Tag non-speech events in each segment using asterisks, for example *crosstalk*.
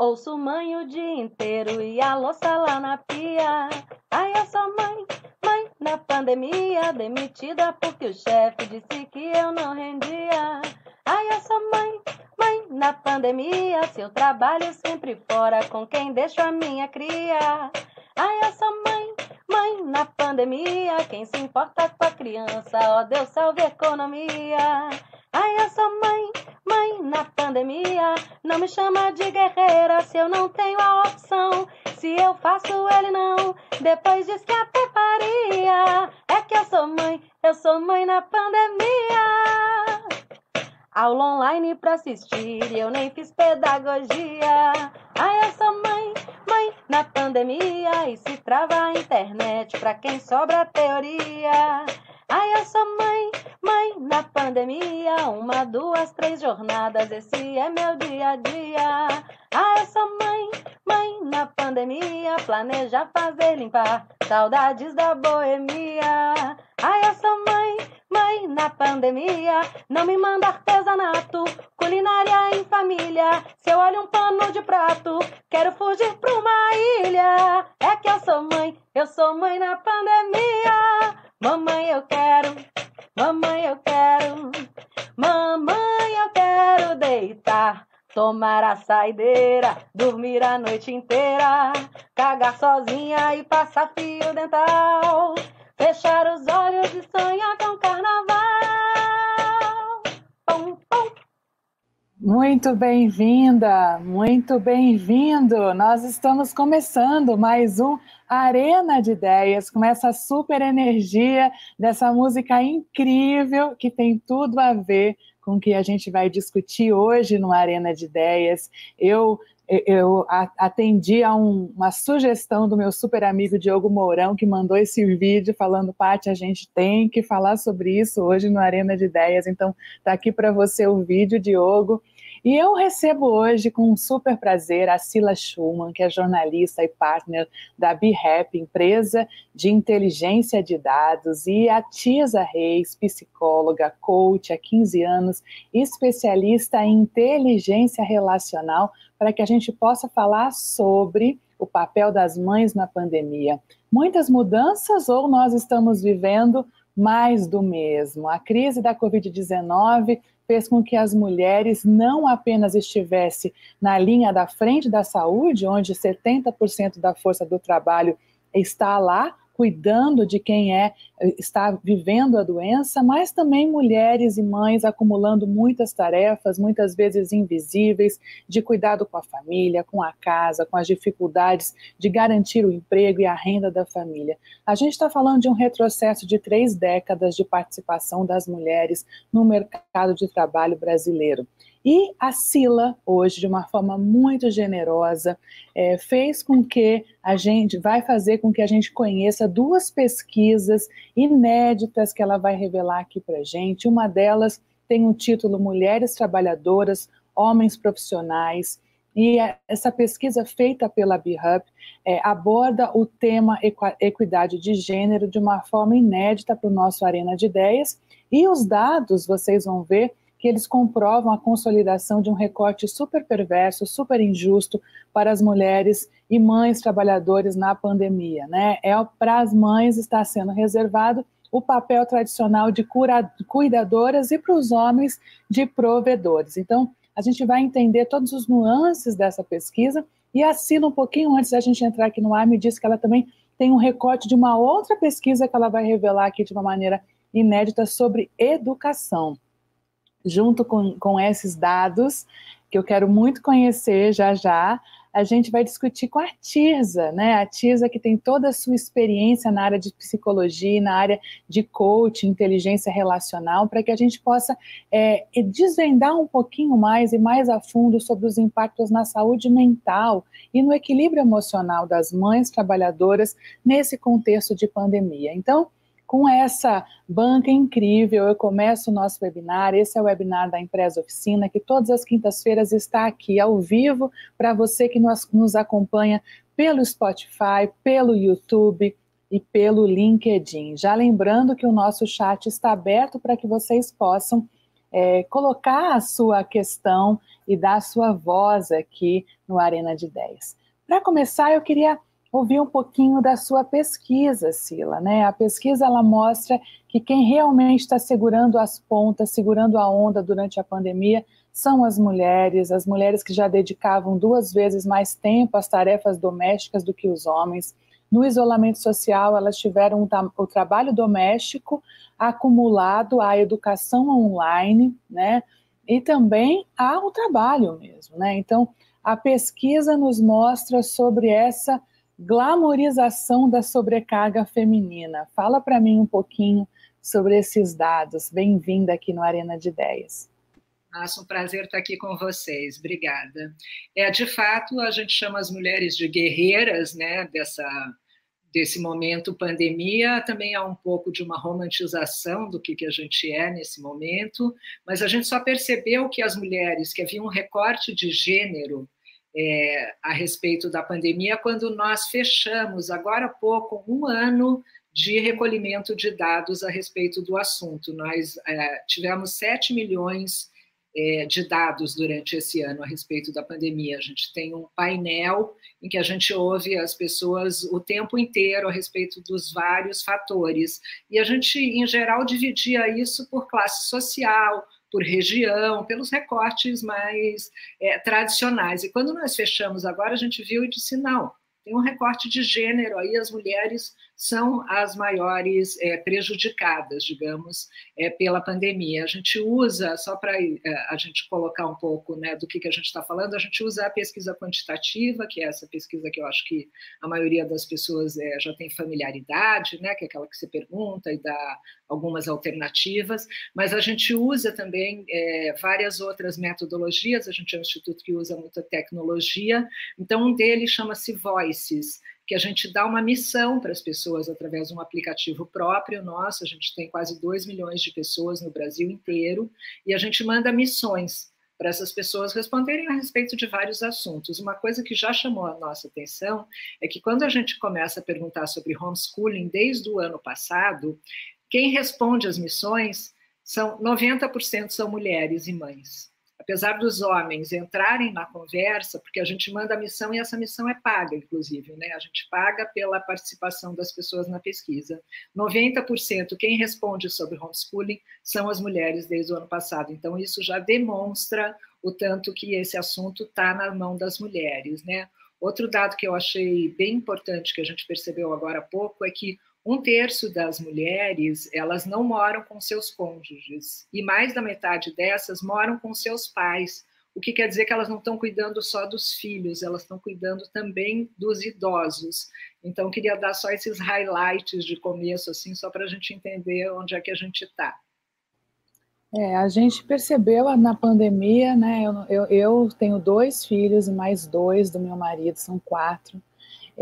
Ouço mãe o dia inteiro e a louça lá na pia. Ai, eu sou mãe, mãe na pandemia, demitida porque o chefe disse que eu não rendia. Ai, eu sou mãe, mãe na pandemia, seu trabalho sempre fora com quem deixo a minha cria. Ai, eu sou mãe, mãe na pandemia, quem se importa com a criança, ó Deus salve a economia. Ai, eu sou mãe, mãe na pandemia. Não me chama de guerreira se eu não tenho a opção. Se eu faço, ele não. Depois diz que até faria. É que eu sou mãe, eu sou mãe na pandemia. Aula online pra assistir, eu nem fiz pedagogia. Ai, sou mãe, mãe na pandemia. E se trava a internet pra quem sobra teoria. Ai, sou mãe, mãe na pandemia. Uma, duas, três jornadas, esse é meu dia a dia. Ai, sou mãe, mãe na pandemia. Planeja fazer limpar, saudades da boemia. Eu sou mãe, mãe na pandemia. Não me manda artesanato, culinária em família. Se eu olho um pano de prato, quero fugir pra uma ilha. É que eu sou mãe, eu sou mãe na pandemia. Mamãe, eu quero, mamãe, eu quero, mamãe, eu quero deitar, tomar a saideira, dormir a noite inteira, cagar sozinha e passar fio dental, fechar os olhos e sonhar com carnaval. Pum, pum. Muito bem-vinda, muito bem-vindo. Nós estamos começando mais um Arena de Ideias com essa super energia dessa música incrível que tem tudo a ver com o que a gente vai discutir hoje no Arena de Ideias. Eu eu atendi a um, uma sugestão do meu super amigo Diogo Mourão, que mandou esse vídeo falando, Paty, a gente tem que falar sobre isso hoje no Arena de Ideias. Então, tá aqui para você o vídeo, Diogo. E eu recebo hoje com um super prazer a Sila Schumann, que é jornalista e partner da BeHap, empresa de inteligência de dados, e a Tisa Reis, psicóloga, coach há 15 anos, especialista em inteligência relacional, para que a gente possa falar sobre o papel das mães na pandemia. Muitas mudanças ou nós estamos vivendo mais do mesmo? A crise da Covid-19 fez com que as mulheres não apenas estivessem na linha da frente da saúde, onde 70% da força do trabalho está lá, cuidando de quem é está vivendo a doença, mas também mulheres e mães acumulando muitas tarefas, muitas vezes invisíveis, de cuidado com a família, com a casa, com as dificuldades de garantir o emprego e a renda da família. A gente está falando de um retrocesso de três décadas de participação das mulheres no mercado de trabalho brasileiro. E a Sila, hoje, de uma forma muito generosa, é, fez com que a gente, vai fazer com que a gente conheça duas pesquisas inéditas que ela vai revelar aqui para gente. Uma delas tem o título Mulheres Trabalhadoras, Homens Profissionais. E essa pesquisa feita pela BHUB é, aborda o tema equidade de gênero de uma forma inédita para o nosso Arena de Ideias. E os dados, vocês vão ver, que eles comprovam a consolidação de um recorte super perverso, super injusto para as mulheres e mães trabalhadoras na pandemia. Né? É para as mães está sendo reservado o papel tradicional de cura, cuidadoras e para os homens de provedores. Então, a gente vai entender todos os nuances dessa pesquisa e assina um pouquinho antes da gente entrar aqui no ar, me disse que ela também tem um recorte de uma outra pesquisa que ela vai revelar aqui de uma maneira inédita sobre educação junto com, com esses dados, que eu quero muito conhecer já já, a gente vai discutir com a Tirza, né? A Tirza que tem toda a sua experiência na área de psicologia, na área de coaching, inteligência relacional, para que a gente possa é, desvendar um pouquinho mais e mais a fundo sobre os impactos na saúde mental e no equilíbrio emocional das mães trabalhadoras nesse contexto de pandemia. Então, com essa banca incrível, eu começo o nosso webinar. Esse é o webinar da Empresa Oficina, que todas as quintas-feiras está aqui ao vivo para você que nos, nos acompanha pelo Spotify, pelo YouTube e pelo LinkedIn. Já lembrando que o nosso chat está aberto para que vocês possam é, colocar a sua questão e dar a sua voz aqui no Arena de Ideias. Para começar, eu queria ouvir um pouquinho da sua pesquisa, Sila. Né? A pesquisa ela mostra que quem realmente está segurando as pontas, segurando a onda durante a pandemia, são as mulheres, as mulheres que já dedicavam duas vezes mais tempo às tarefas domésticas do que os homens. No isolamento social, elas tiveram o trabalho doméstico acumulado à educação online, né? E também ao trabalho mesmo, né? Então, a pesquisa nos mostra sobre essa glamorização da sobrecarga feminina. Fala para mim um pouquinho sobre esses dados. Bem-vinda aqui no Arena de Ideias. Nossa, um prazer estar aqui com vocês. Obrigada. É, de fato, a gente chama as mulheres de guerreiras, né, dessa desse momento pandemia, também há um pouco de uma romantização do que, que a gente é nesse momento, mas a gente só percebeu que as mulheres, que havia um recorte de gênero é, a respeito da pandemia quando nós fechamos, agora há pouco, um ano de recolhimento de dados a respeito do assunto. Nós é, tivemos 7 milhões é, de dados durante esse ano a respeito da pandemia. A gente tem um painel em que a gente ouve as pessoas o tempo inteiro a respeito dos vários fatores. E a gente, em geral, dividia isso por classe social, por região, pelos recortes mais é, tradicionais. E quando nós fechamos agora, a gente viu e disse: não, tem um recorte de gênero aí, as mulheres são as maiores é, prejudicadas, digamos, é, pela pandemia. A gente usa, só para é, a gente colocar um pouco né, do que, que a gente está falando, a gente usa a pesquisa quantitativa, que é essa pesquisa que eu acho que a maioria das pessoas é, já tem familiaridade, né, que é aquela que você pergunta e dá algumas alternativas, mas a gente usa também várias outras metodologias, a gente é um instituto que usa muita tecnologia, então um deles chama-se Voices, que a gente dá uma missão para as pessoas através de um aplicativo próprio nosso. A gente tem quase 2 milhões de pessoas no Brasil inteiro e a gente manda missões para essas pessoas responderem a respeito de vários assuntos. Uma coisa que já chamou a nossa atenção é que quando a gente começa a perguntar sobre homeschooling desde o ano passado, quem responde às missões são 90% são mulheres e mães apesar dos homens entrarem na conversa, porque a gente manda a missão e essa missão é paga, inclusive, né? A gente paga pela participação das pessoas na pesquisa. 90% quem responde sobre homeschooling são as mulheres desde o ano passado. Então, isso já demonstra o tanto que esse assunto está na mão das mulheres, né? Outro dado que eu achei bem importante que a gente percebeu agora há pouco é que um terço das mulheres elas não moram com seus cônjuges e mais da metade dessas moram com seus pais, o que quer dizer que elas não estão cuidando só dos filhos, elas estão cuidando também dos idosos. Então queria dar só esses highlights de começo assim, só para a gente entender onde é que a gente está. É, a gente percebeu na pandemia, né? Eu, eu, eu tenho dois filhos e mais dois do meu marido, são quatro.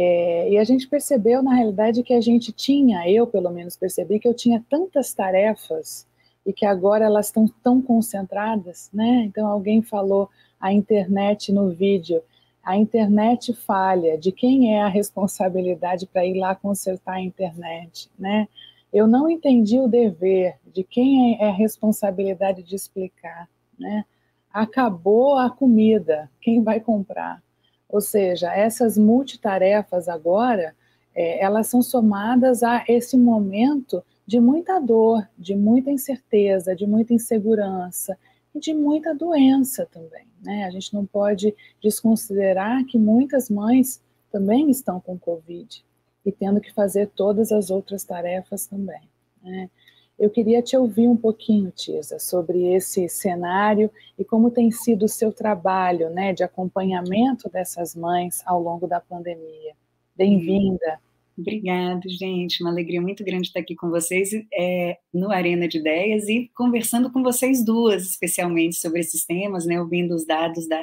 É, e a gente percebeu, na realidade, que a gente tinha, eu pelo menos percebi, que eu tinha tantas tarefas e que agora elas estão tão concentradas, né? Então alguém falou a internet no vídeo, a internet falha, de quem é a responsabilidade para ir lá consertar a internet, né? Eu não entendi o dever, de quem é a responsabilidade de explicar, né? Acabou a comida, quem vai comprar? Ou seja, essas multitarefas agora, é, elas são somadas a esse momento de muita dor, de muita incerteza, de muita insegurança e de muita doença também. Né? A gente não pode desconsiderar que muitas mães também estão com Covid e tendo que fazer todas as outras tarefas também. Né? Eu queria te ouvir um pouquinho, Tisa, sobre esse cenário e como tem sido o seu trabalho né, de acompanhamento dessas mães ao longo da pandemia. Bem-vinda. Obrigada, gente. Uma alegria muito grande estar aqui com vocês é, no Arena de Ideias e conversando com vocês duas, especialmente sobre esses temas, né, ouvindo os dados da,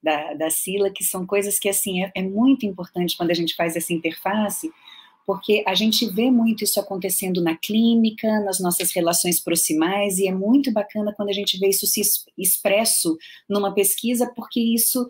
da, da Sila, que são coisas que, assim, é, é muito importante quando a gente faz essa interface, porque a gente vê muito isso acontecendo na clínica, nas nossas relações proximais, e é muito bacana quando a gente vê isso se expresso numa pesquisa, porque isso,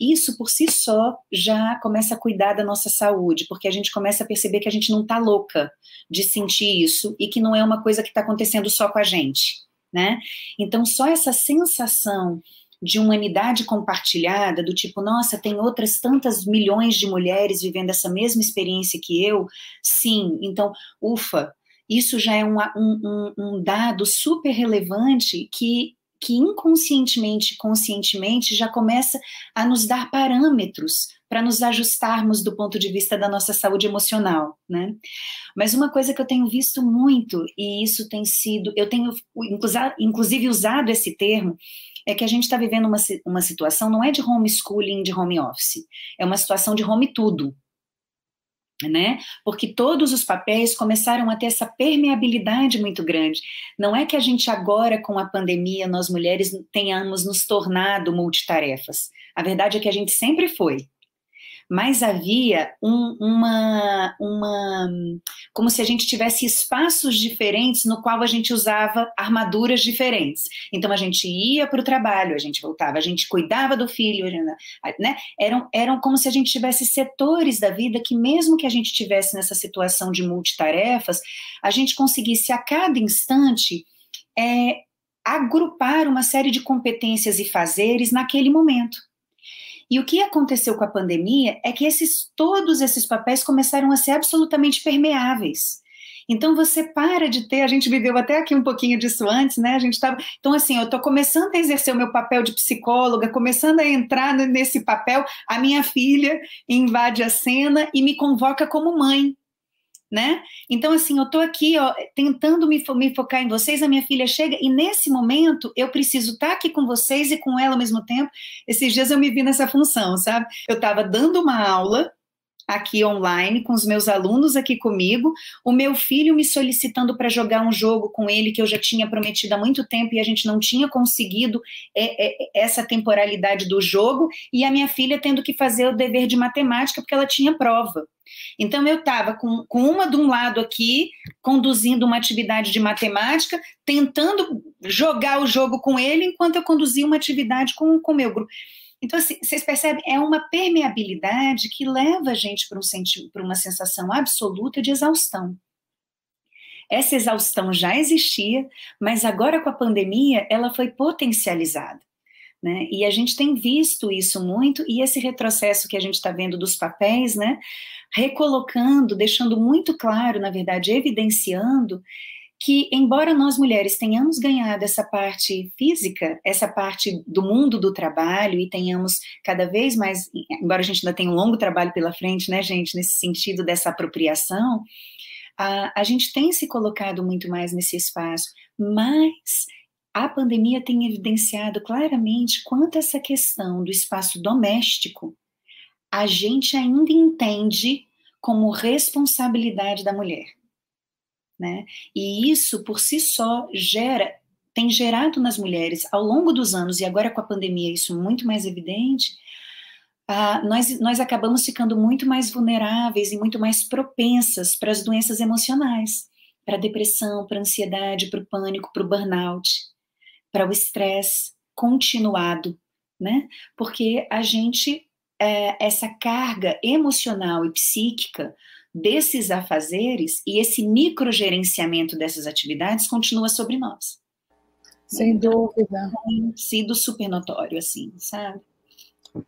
isso por si só já começa a cuidar da nossa saúde, porque a gente começa a perceber que a gente não está louca de sentir isso e que não é uma coisa que está acontecendo só com a gente, né? Então, só essa sensação de humanidade compartilhada, do tipo, nossa, tem outras tantas milhões de mulheres vivendo essa mesma experiência que eu, sim, então, ufa, isso já é um, um, um dado super relevante que que inconscientemente, conscientemente já começa a nos dar parâmetros para nos ajustarmos do ponto de vista da nossa saúde emocional, né? Mas uma coisa que eu tenho visto muito e isso tem sido, eu tenho inclusive usado esse termo é que a gente está vivendo uma, uma situação não é de homeschooling, de home office, é uma situação de home tudo, né? Porque todos os papéis começaram a ter essa permeabilidade muito grande. Não é que a gente agora, com a pandemia, nós mulheres tenhamos nos tornado multitarefas. A verdade é que a gente sempre foi mas havia um, uma, uma. como se a gente tivesse espaços diferentes no qual a gente usava armaduras diferentes. Então a gente ia para o trabalho, a gente voltava, a gente cuidava do filho, né? Eram, eram como se a gente tivesse setores da vida que, mesmo que a gente tivesse nessa situação de multitarefas, a gente conseguisse a cada instante. É, agrupar uma série de competências e fazeres naquele momento. E o que aconteceu com a pandemia é que esses, todos esses papéis começaram a ser absolutamente permeáveis. Então você para de ter, a gente viveu até aqui um pouquinho disso antes, né? A gente estava. Então, assim, eu estou começando a exercer o meu papel de psicóloga, começando a entrar nesse papel, a minha filha invade a cena e me convoca como mãe né? Então, assim, eu tô aqui, ó, tentando me, me, focar em vocês, a minha filha chega, e nesse momento eu preciso estar tá aqui com vocês e com ela ao mesmo tempo. Esses dias eu me vi nessa função, sabe? Eu estava dando uma aula aqui online com os meus alunos aqui comigo, o meu filho me solicitando para jogar um jogo com ele que eu já tinha prometido há muito tempo e a gente não tinha conseguido é, é, essa temporalidade do jogo, e a minha filha tendo que fazer o dever de matemática porque ela tinha prova. Então, eu estava com, com uma de um lado aqui, conduzindo uma atividade de matemática, tentando jogar o jogo com ele, enquanto eu conduzia uma atividade com o meu grupo. Então, assim, vocês percebem, é uma permeabilidade que leva a gente para um uma sensação absoluta de exaustão. Essa exaustão já existia, mas agora com a pandemia ela foi potencializada. Né? E a gente tem visto isso muito, e esse retrocesso que a gente está vendo dos papéis, né? recolocando, deixando muito claro, na verdade, evidenciando que, embora nós mulheres tenhamos ganhado essa parte física, essa parte do mundo do trabalho, e tenhamos cada vez mais, embora a gente ainda tenha um longo trabalho pela frente, né, gente, nesse sentido dessa apropriação, a, a gente tem se colocado muito mais nesse espaço, mas a pandemia tem evidenciado claramente quanto essa questão do espaço doméstico a gente ainda entende como responsabilidade da mulher. Né? E isso por si só gera, tem gerado nas mulheres ao longo dos anos, e agora com a pandemia isso muito mais evidente, ah, nós, nós acabamos ficando muito mais vulneráveis e muito mais propensas para as doenças emocionais, para a depressão, para a ansiedade, para o pânico, para o burnout, para o estresse continuado, né? Porque a gente é, essa carga emocional e psíquica desses afazeres e esse microgerenciamento dessas atividades continua sobre nós. Sem então, dúvida. Tem sido super notório, assim, sabe?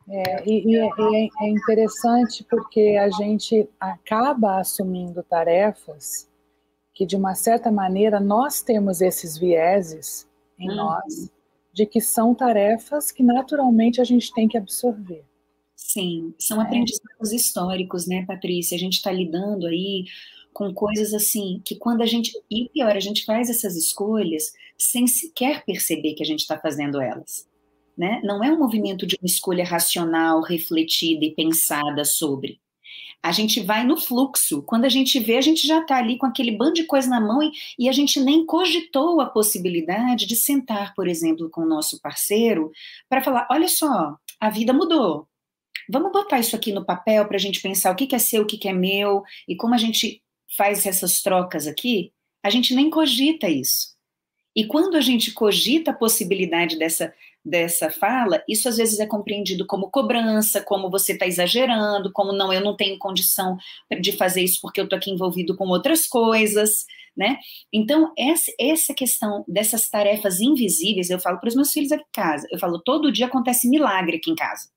É, e, e é, é interessante porque a gente acaba assumindo tarefas que, de uma certa maneira, nós temos esses vieses em uhum. nós, de que são tarefas que naturalmente a gente tem que absorver. Sim, são é. aprendizados históricos, né, Patrícia? A gente está lidando aí com coisas assim que quando a gente e pior a gente faz essas escolhas sem sequer perceber que a gente está fazendo elas, né? Não é um movimento de uma escolha racional, refletida e pensada sobre. A gente vai no fluxo. Quando a gente vê, a gente já está ali com aquele bando de coisa na mão e, e a gente nem cogitou a possibilidade de sentar, por exemplo, com o nosso parceiro para falar: olha só, a vida mudou Vamos botar isso aqui no papel para a gente pensar o que, que é seu, o que, que é meu, e como a gente faz essas trocas aqui, a gente nem cogita isso. E quando a gente cogita a possibilidade dessa, dessa fala, isso às vezes é compreendido como cobrança, como você está exagerando, como não, eu não tenho condição de fazer isso porque eu estou aqui envolvido com outras coisas, né? Então, essa, essa questão dessas tarefas invisíveis, eu falo para os meus filhos aqui em casa, eu falo, todo dia acontece milagre aqui em casa.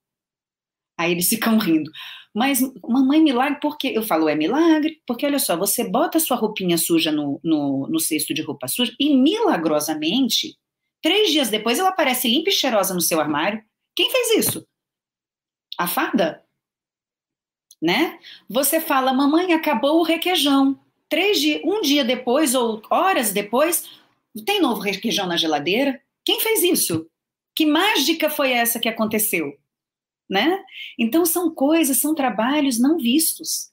Aí eles ficam rindo. Mas, mamãe, milagre, por quê? Eu falo, é milagre, porque olha só, você bota sua roupinha suja no, no, no cesto de roupa suja e milagrosamente Três dias depois ela aparece limpa e cheirosa no seu armário. Quem fez isso? A fada? Né? Você fala, mamãe, acabou o requeijão. Três dias, um dia depois ou horas depois, tem novo requeijão na geladeira? Quem fez isso? Que mágica foi essa que aconteceu? Né? Então são coisas, são trabalhos não vistos.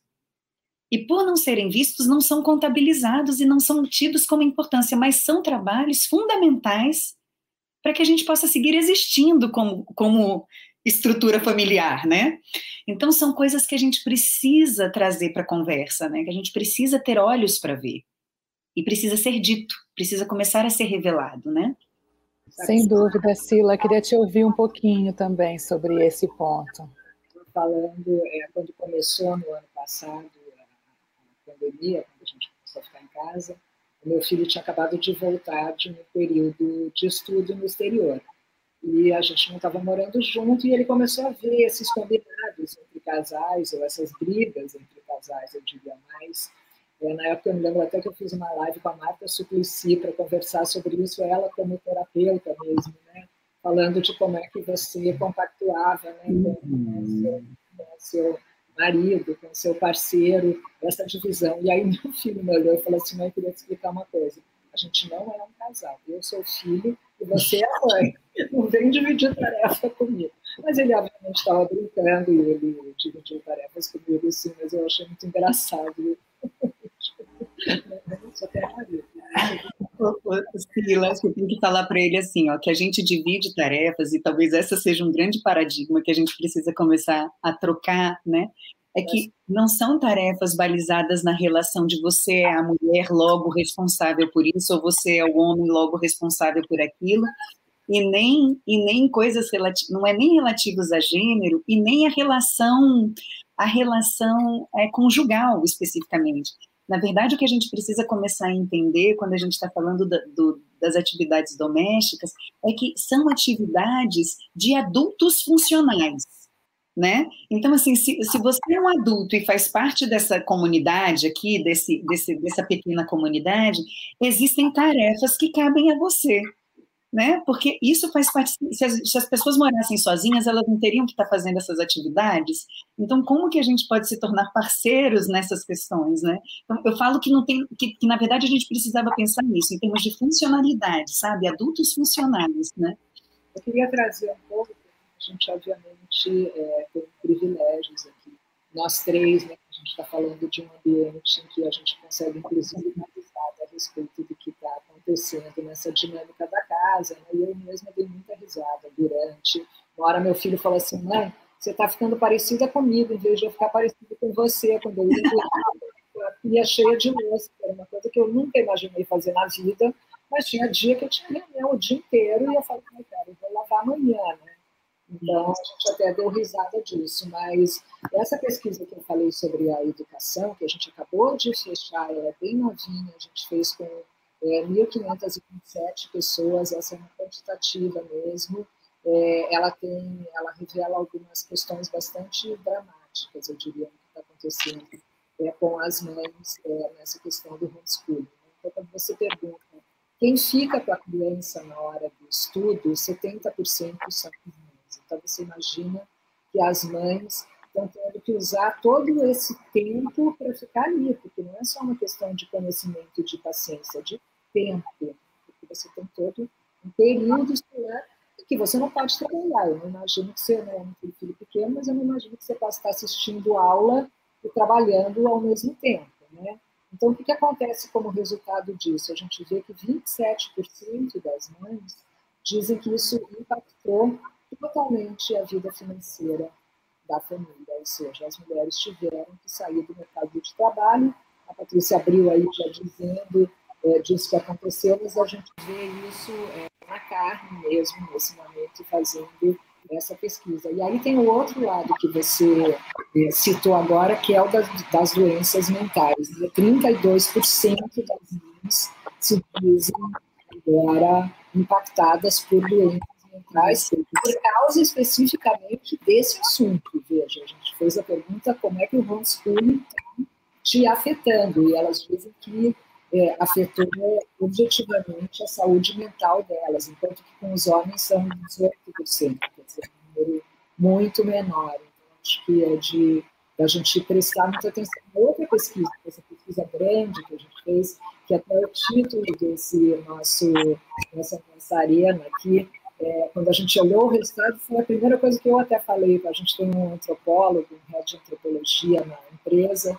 E por não serem vistos, não são contabilizados e não são tidos como importância, mas são trabalhos fundamentais para que a gente possa seguir existindo como, como estrutura familiar, né? Então são coisas que a gente precisa trazer para a conversa, né? Que a gente precisa ter olhos para ver e precisa ser dito, precisa começar a ser revelado, né? Sem dúvida, Sila, queria te ouvir um pouquinho também sobre esse ponto. Falando, é, quando começou no ano passado a, pandemia, quando a gente começou a ficar em casa, o meu filho tinha acabado de voltar de um período de estudo no exterior. E a gente não estava morando junto, e ele começou a ver esses combinados entre casais, ou essas brigas entre casais, eu diria mais. É, na época, eu me lembro até que eu fiz uma live com a Marta Suplicy para conversar sobre isso, ela como terapeuta mesmo, né? falando de como é que você compactuava né, com, com, o seu, com seu marido, com seu parceiro, essa divisão. E aí *laughs* meu filho me olhou e falou assim, mãe, eu queria te explicar uma coisa. A gente não é um casal. Eu sou filho e você é a mãe. *laughs* Não vem dividir tarefa comigo. Mas ele, obviamente, estava brincando e ele dividiu tarefas comigo, sim, mas eu achei muito engraçado. Silas, eu tenho que falar para ele assim, ó, que a gente divide tarefas e talvez essa seja um grande paradigma que a gente precisa começar a trocar, né? É que não são tarefas balizadas na relação de você é a mulher logo responsável por isso ou você é o homem logo responsável por aquilo e nem e nem coisas relativas, não é nem relativos a gênero e nem a relação a relação é, conjugal especificamente na verdade, o que a gente precisa começar a entender quando a gente está falando da, do, das atividades domésticas é que são atividades de adultos funcionais. Né? Então, assim, se, se você é um adulto e faz parte dessa comunidade aqui, desse, desse, dessa pequena comunidade, existem tarefas que cabem a você né? Porque isso faz parte. Se as, se as, pessoas morassem sozinhas, elas não teriam que estar fazendo essas atividades. Então, como que a gente pode se tornar parceiros nessas questões, né? Então, eu falo que não tem, que, que na verdade a gente precisava pensar nisso em termos de funcionalidade, sabe? Adultos funcionais, né? Eu queria trazer um pouco, a gente obviamente é, tem privilégios aqui. Nós três, né? A gente está falando de um ambiente em que a gente consegue, inclusive, analisar a respeito do que está acontecendo nessa dinâmica da casa, né? e eu mesma dei muita risada durante. Uma hora meu filho falou assim, mãe, você está ficando parecida comigo, em vez de eu ficar parecida com você, quando eu ia a cheia de louça, era uma coisa que eu nunca imaginei fazer na vida, mas tinha dia que eu tinha reunião o dia inteiro e eu falei, cara, eu vou lavar amanhã, né? Então, a gente até deu risada disso, mas essa pesquisa que eu falei sobre a educação, que a gente acabou de fechar, ela é bem novinha, a gente fez com é, 1.527 pessoas, essa é uma quantitativa mesmo, é, ela tem, ela revela algumas questões bastante dramáticas, eu diria, que está acontecendo é, com as mães é, nessa questão do homeschooling. Né? Então, quando você pergunta quem fica com a criança na hora do estudo, 70% são mães. Então, você imagina que as mães estão tendo que usar todo esse tempo para ficar ali, porque não é só uma questão de conhecimento e de paciência, de tempo, porque você tem todo um período escolar que você não pode trabalhar. Eu não imagino que você não tem filho pequeno, mas eu não imagino que você possa estar assistindo aula e trabalhando ao mesmo tempo, né? Então, o que, que acontece como resultado disso? A gente vê que 27% das mães dizem que isso impactou totalmente a vida financeira da família, ou seja, as mulheres tiveram que sair do mercado de trabalho. A Patrícia abriu aí já dizendo é, disso que aconteceu, mas a gente vê isso é, na carne mesmo, nesse momento fazendo essa pesquisa. E aí tem o outro lado que você é, citou agora, que é o das, das doenças mentais. Né? 32% das mães se dizem agora impactadas por doenças mentais, por causa especificamente desse assunto. Veja, a gente fez a pergunta como é que o homeschooling está te afetando, e elas dizem que é, afetou objetivamente a saúde mental delas, enquanto que com os homens são 18%, quer dizer, um número muito menor. Então, acho que é de a gente prestar muita atenção. Outra pesquisa, essa pesquisa grande que a gente fez, que até o título desse nosso, nossa, nossa arena aqui, é, quando a gente olhou o resultado, foi a primeira coisa que eu até falei, a gente tem um antropólogo, um head de antropologia na empresa,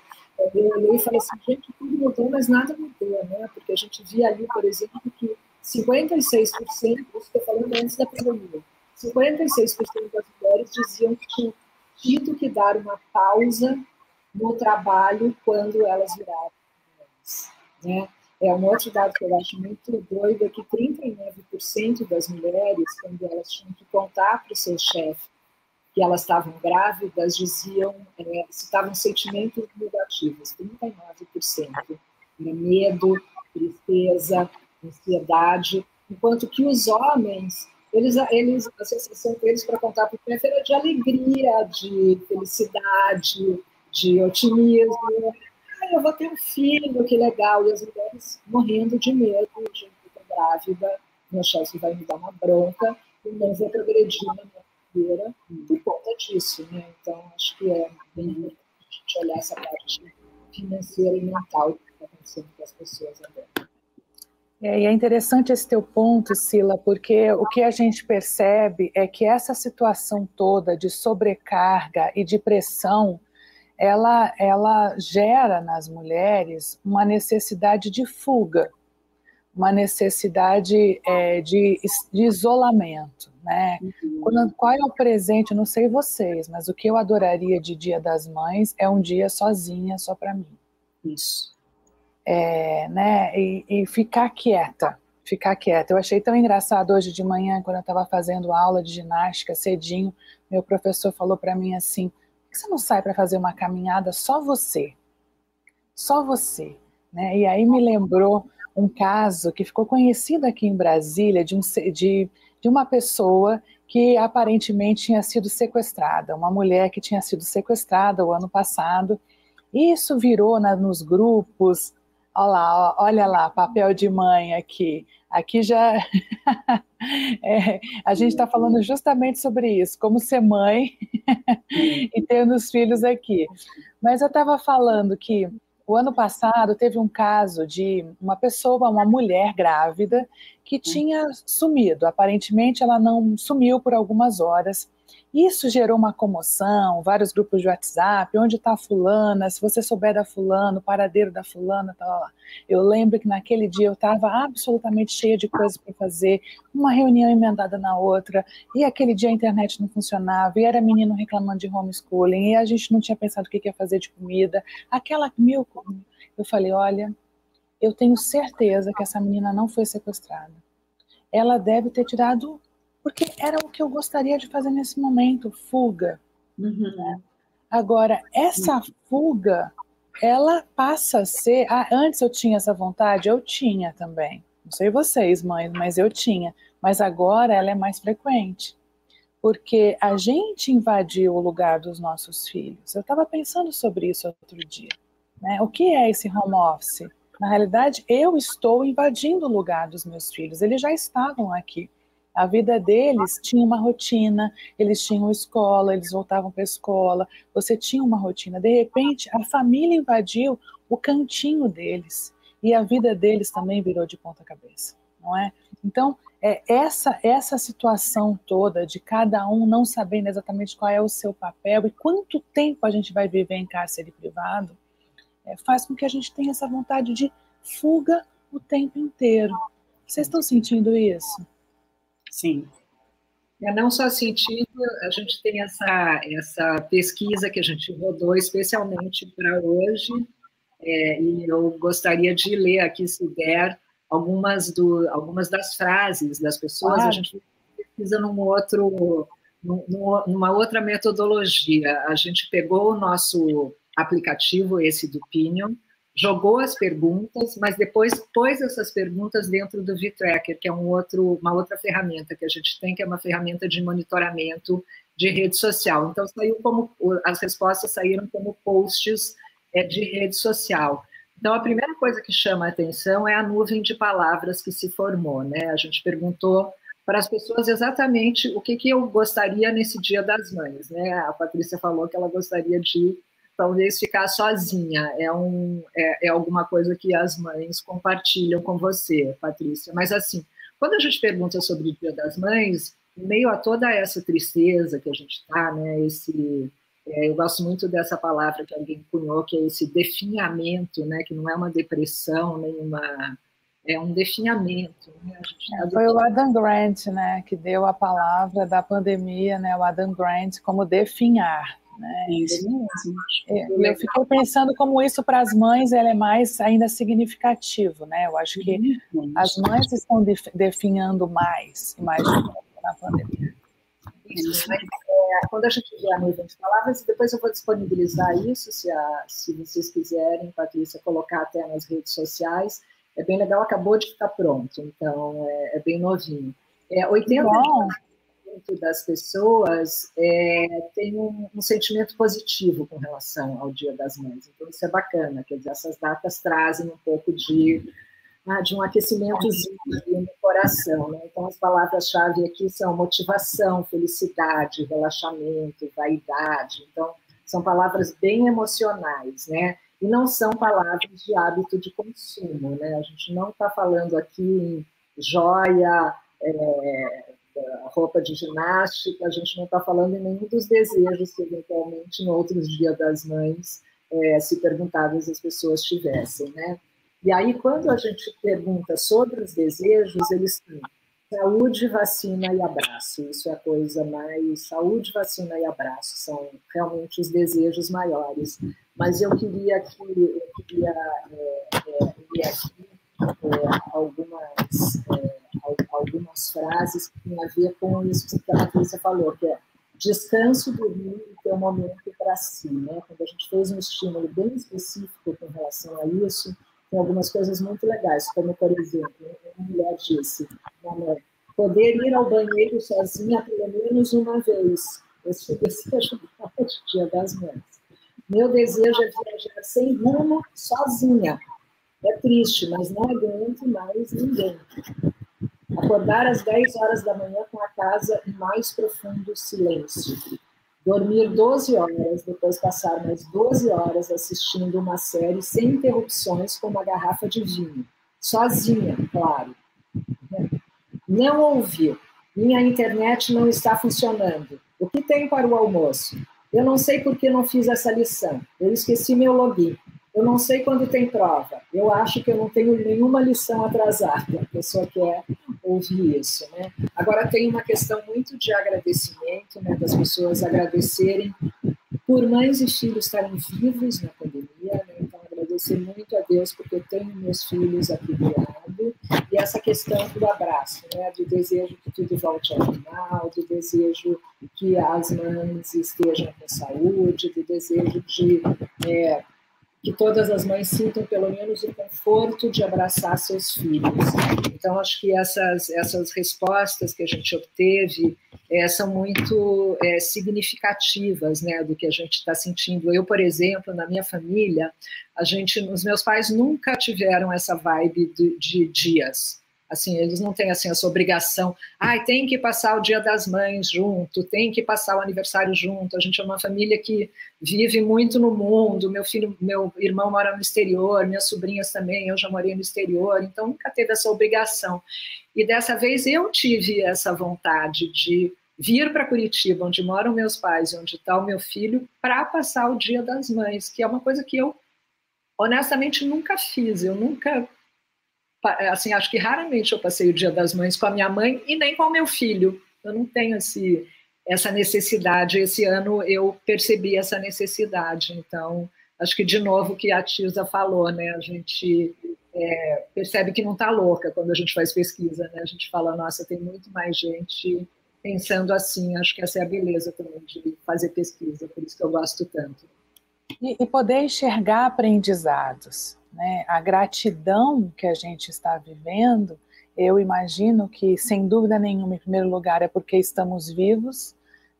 eu olhei e falei assim, gente, tudo mudou, mas nada mudou, né? Porque a gente via ali, por exemplo, que 56%, isso estou falando antes da pandemia, 56% das mulheres diziam que tinham tido que dar uma pausa no trabalho quando elas viraram mulheres, né? É um outro dado que eu acho muito doido é que 39% das mulheres, quando elas tinham que contar para o seu chefe que elas estavam grávidas diziam, é, citavam sentimentos negativos, 39%. Era medo, tristeza, ansiedade, enquanto que os homens, eles, eles a sensação deles para contar para o chefe era de alegria, de felicidade, de otimismo. Ah, eu vou ter um filho, que legal. E as mulheres morrendo de medo, de estar grávida, meu chefe vai me dar uma bronca, e não vou progredir na minha carreira por conta disso, né? Então, acho que é bem importante a gente olhar essa parte financeira e mental que está acontecendo com as pessoas agora. É, e é interessante esse teu ponto, Sila, porque o que a gente percebe é que essa situação toda de sobrecarga e de pressão, ela, ela gera nas mulheres uma necessidade de fuga, uma necessidade é, de, de isolamento. Né? Uhum. Quando, qual é o presente? Não sei vocês, mas o que eu adoraria de Dia das Mães é um dia sozinha, só para mim. Isso. É, né? E, e, ficar quieta, ficar quieta. Eu achei tão engraçado hoje de manhã, quando eu estava fazendo aula de ginástica cedinho, meu professor falou para mim assim: por que você não sai para fazer uma caminhada só você? Só você. Né? E aí me lembrou um caso que ficou conhecido aqui em Brasília de, um, de de uma pessoa que aparentemente tinha sido sequestrada, uma mulher que tinha sido sequestrada o ano passado. Isso virou na, nos grupos. Olha lá, olha lá, papel de mãe aqui. Aqui já. *laughs* é, a gente está falando justamente sobre isso, como ser mãe *laughs* e ter os filhos aqui. Mas eu estava falando que o ano passado teve um caso de uma pessoa, uma mulher grávida, que hum. tinha sumido. Aparentemente, ela não sumiu por algumas horas. Isso gerou uma comoção, vários grupos de WhatsApp, onde está fulana, se você souber da fulana, o paradeiro da fulana, tá lá. Eu lembro que naquele dia eu estava absolutamente cheia de coisas para fazer, uma reunião emendada na outra, e aquele dia a internet não funcionava, e era menino reclamando de homeschooling, e a gente não tinha pensado o que ia fazer de comida, aquela mil... Eu falei, olha, eu tenho certeza que essa menina não foi sequestrada. Ela deve ter tirado porque era o que eu gostaria de fazer nesse momento, fuga. Uhum. Né? Agora, essa fuga, ela passa a ser. Ah, antes eu tinha essa vontade, eu tinha também. Não sei vocês, mães, mas eu tinha. Mas agora ela é mais frequente. Porque a gente invadiu o lugar dos nossos filhos. Eu estava pensando sobre isso outro dia. Né? O que é esse home office? Na realidade, eu estou invadindo o lugar dos meus filhos. Eles já estavam aqui. A vida deles tinha uma rotina, eles tinham escola, eles voltavam para a escola, você tinha uma rotina. De repente, a família invadiu o cantinho deles e a vida deles também virou de ponta cabeça, não é? Então, é essa essa situação toda de cada um não sabendo exatamente qual é o seu papel e quanto tempo a gente vai viver em cárcere privado, é, faz com que a gente tenha essa vontade de fuga o tempo inteiro. Vocês estão sentindo isso? Sim. É, não só sentido, a gente tem essa, essa pesquisa que a gente rodou especialmente para hoje, é, e eu gostaria de ler aqui, se der, algumas, do, algumas das frases das pessoas. Claro. A gente pesquisa num outro, numa outra metodologia. A gente pegou o nosso aplicativo, esse do Pinion, jogou as perguntas, mas depois pôs essas perguntas dentro do VTracker, que é um outro, uma outra ferramenta que a gente tem, que é uma ferramenta de monitoramento de rede social. Então, saiu como as respostas saíram como posts é, de rede social. Então, a primeira coisa que chama a atenção é a nuvem de palavras que se formou. Né? A gente perguntou para as pessoas exatamente o que, que eu gostaria nesse Dia das Mães. Né? A Patrícia falou que ela gostaria de talvez ficar sozinha. É, um, é, é alguma coisa que as mães compartilham com você, Patrícia. Mas, assim, quando a gente pergunta sobre o Dia das Mães, em meio a toda essa tristeza que a gente está, né, esse, é, eu gosto muito dessa palavra que alguém cunhou, que é esse definhamento, né, que não é uma depressão, nem uma é um definhamento. Né? Tá Foi o Adam Grant, né, que deu a palavra da pandemia, né, o Adam Grant como definhar. Né? Isso mesmo. É, eu fiquei pensando como isso para as mães é mais ainda significativo, né? Eu acho que as mães estão definhando mais e mais na pandemia. Isso, mas, é, quando a gente vê a nuvem de palavras, depois eu vou disponibilizar isso, se, a, se vocês quiserem, Patrícia, colocar até nas redes sociais. É bem legal, acabou de ficar pronto, então é, é bem novinho. É, 80 das pessoas é, tem um, um, sentimento positivo com relação ao Dia das Mães. Então, isso é bacana, quer dizer, essas datas trazem um pouco de, ah, de um aquecimentozinho no coração. Né? Então, as palavras-chave aqui são motivação, felicidade, relaxamento, vaidade. Então, são palavras bem emocionais, né? E não são palavras de hábito de consumo, né? A gente não está falando aqui em joia, é, roupa de ginástica, a gente não está falando em nenhum dos desejos que, eventualmente, em outros dias das mães, é, se perguntadas as pessoas tivessem, né? E aí, quando a gente pergunta sobre os desejos, eles têm saúde, vacina e abraço. Isso é a coisa mais. Saúde, vacina e abraço são realmente os desejos maiores. Mas eu queria que eu queria é, é, aqui é, algumas é, algumas frases que têm a ver com isso que a Patrícia falou, que é descanso, dormir e ter um momento para si. Né? Quando a gente fez um estímulo bem específico com relação a isso, tem algumas coisas muito legais, como, por exemplo, uma mulher disse, poder ir ao banheiro sozinha pelo menos uma vez. Esse desejo *laughs* do Dia das Mães. Meu desejo é viajar sem rumo, sozinha. É triste, mas não aguento mais ninguém. Acordar às 10 horas da manhã com a casa em mais profundo silêncio. Dormir 12 horas, depois passar mais 12 horas assistindo uma série sem interrupções com uma garrafa de vinho. Sozinha, claro. Não ouvir. Minha internet não está funcionando. O que tem para o almoço? Eu não sei por que não fiz essa lição. Eu esqueci meu login. Eu não sei quando tem prova. Eu acho que eu não tenho nenhuma lição atrasada. A pessoa quer ouvir isso, né? Agora tem uma questão muito de agradecimento, né? Das pessoas agradecerem por mães e filhos estarem vivos na pandemia, né? Então agradecer muito a Deus porque eu tenho meus filhos aqui do lado e essa questão do abraço, né? Do desejo que tudo volte ao normal, do desejo que as mães estejam com saúde, do desejo de é, que todas as mães sintam pelo menos o conforto de abraçar seus filhos. Então, acho que essas, essas respostas que a gente obteve é, são muito é, significativas né, do que a gente está sentindo. Eu, por exemplo, na minha família, a gente, os meus pais nunca tiveram essa vibe de, de dias. Assim, eles não têm assim essa obrigação. Ai, tem que passar o Dia das Mães junto, tem que passar o aniversário junto. A gente é uma família que vive muito no mundo. Meu filho, meu irmão mora no exterior, minhas sobrinhas também. Eu já morei no exterior, então nunca teve essa obrigação. E dessa vez eu tive essa vontade de vir para Curitiba, onde moram meus pais, onde está o meu filho, para passar o Dia das Mães, que é uma coisa que eu honestamente nunca fiz. Eu nunca assim, acho que raramente eu passei o Dia das Mães com a minha mãe e nem com o meu filho. Eu não tenho esse, essa necessidade. Esse ano eu percebi essa necessidade. Então, acho que de novo o que a Tisa falou, né? A gente é, percebe que não está louca quando a gente faz pesquisa, né? A gente fala, nossa, tem muito mais gente pensando assim. Acho que essa é a beleza também de fazer pesquisa, por isso que eu gosto tanto. E, e poder enxergar aprendizados. Né? A gratidão que a gente está vivendo, eu imagino que, sem dúvida nenhuma, em primeiro lugar, é porque estamos vivos,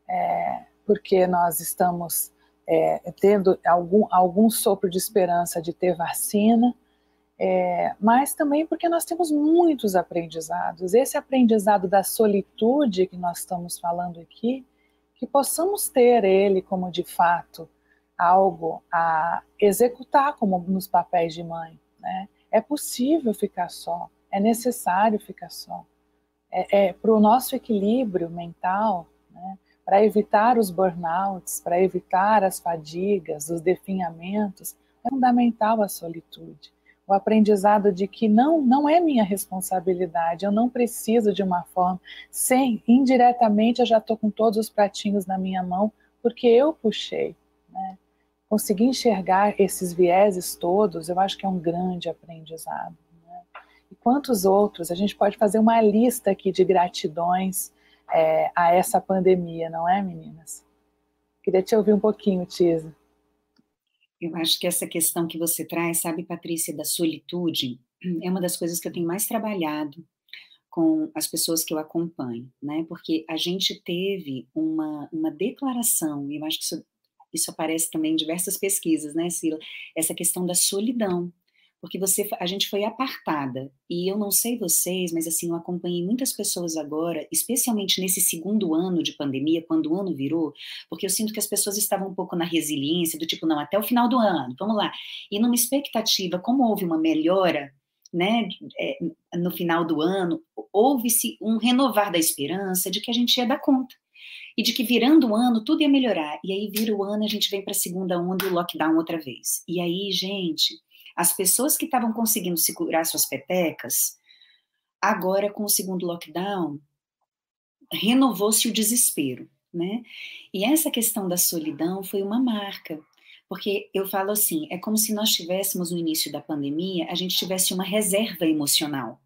é, porque nós estamos é, tendo algum, algum sopro de esperança de ter vacina, é, mas também porque nós temos muitos aprendizados. Esse aprendizado da solitude que nós estamos falando aqui, que possamos ter ele como de fato algo a executar como nos papéis de mãe. Né? É possível ficar só, é necessário ficar só. É, é para o nosso equilíbrio mental, né? para evitar os burnouts, para evitar as fadigas, os definhamentos, é fundamental a solitude. O aprendizado de que não, não é minha responsabilidade, eu não preciso de uma forma, sem, indiretamente eu já estou com todos os pratinhos na minha mão, porque eu puxei. Né? Conseguir enxergar esses vieses todos, eu acho que é um grande aprendizado. Né? E quantos outros? A gente pode fazer uma lista aqui de gratidões é, a essa pandemia, não é, meninas? Queria te ouvir um pouquinho, Tisa. Eu acho que essa questão que você traz, sabe, Patrícia, da solitude, é uma das coisas que eu tenho mais trabalhado com as pessoas que eu acompanho, né? Porque a gente teve uma, uma declaração, e eu acho que isso, isso aparece também em diversas pesquisas, né, Sila? Essa questão da solidão porque você, a gente foi apartada. E eu não sei vocês, mas assim, eu acompanhei muitas pessoas agora, especialmente nesse segundo ano de pandemia, quando o ano virou, porque eu sinto que as pessoas estavam um pouco na resiliência, do tipo, não, até o final do ano, vamos lá. E numa expectativa, como houve uma melhora, né, é, no final do ano, houve-se um renovar da esperança de que a gente ia dar conta e de que virando o ano tudo ia melhorar. E aí vira o ano a gente vem para a segunda onda e o lockdown outra vez. E aí, gente, as pessoas que estavam conseguindo segurar suas petecas, agora com o segundo lockdown, renovou-se o desespero, né? E essa questão da solidão foi uma marca, porque eu falo assim, é como se nós tivéssemos no início da pandemia, a gente tivesse uma reserva emocional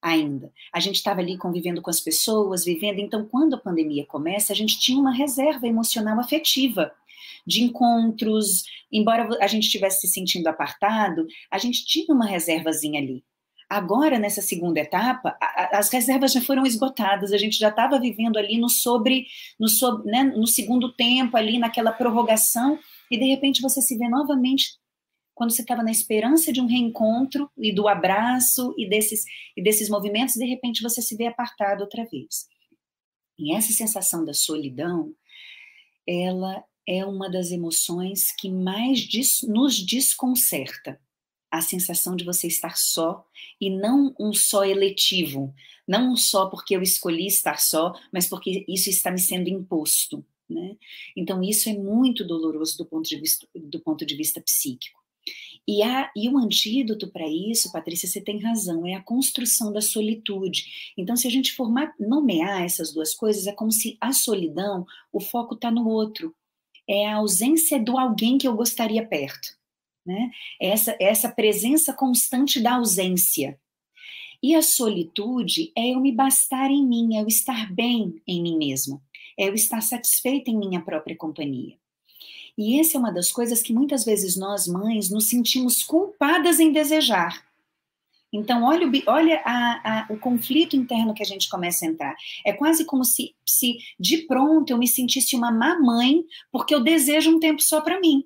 ainda. A gente estava ali convivendo com as pessoas, vivendo, então quando a pandemia começa, a gente tinha uma reserva emocional afetiva de encontros, embora a gente estivesse se sentindo apartado, a gente tinha uma reservazinha ali. Agora, nessa segunda etapa, a, as reservas já foram esgotadas, a gente já estava vivendo ali no sobre, no, sobre, né, no segundo tempo, ali naquela prorrogação, e de repente você se vê novamente quando você estava na esperança de um reencontro e do abraço e desses, e desses movimentos, de repente você se vê apartado outra vez. E essa sensação da solidão, ela é uma das emoções que mais nos desconcerta. A sensação de você estar só e não um só eletivo, não um só porque eu escolhi estar só, mas porque isso está me sendo imposto. Né? Então, isso é muito doloroso do ponto de vista, do ponto de vista psíquico. E, a, e o antídoto para isso, Patrícia, você tem razão, é a construção da solitude. Então, se a gente formar, nomear essas duas coisas, é como se a solidão, o foco está no outro, é a ausência do alguém que eu gostaria perto. Né? Essa, essa presença constante da ausência. E a solitude é eu me bastar em mim, é eu estar bem em mim mesmo, é eu estar satisfeita em minha própria companhia. E essa é uma das coisas que muitas vezes nós, mães, nos sentimos culpadas em desejar. Então, olha, o, olha a, a, o conflito interno que a gente começa a entrar. É quase como se, se de pronto eu me sentisse uma má mãe, porque eu desejo um tempo só para mim.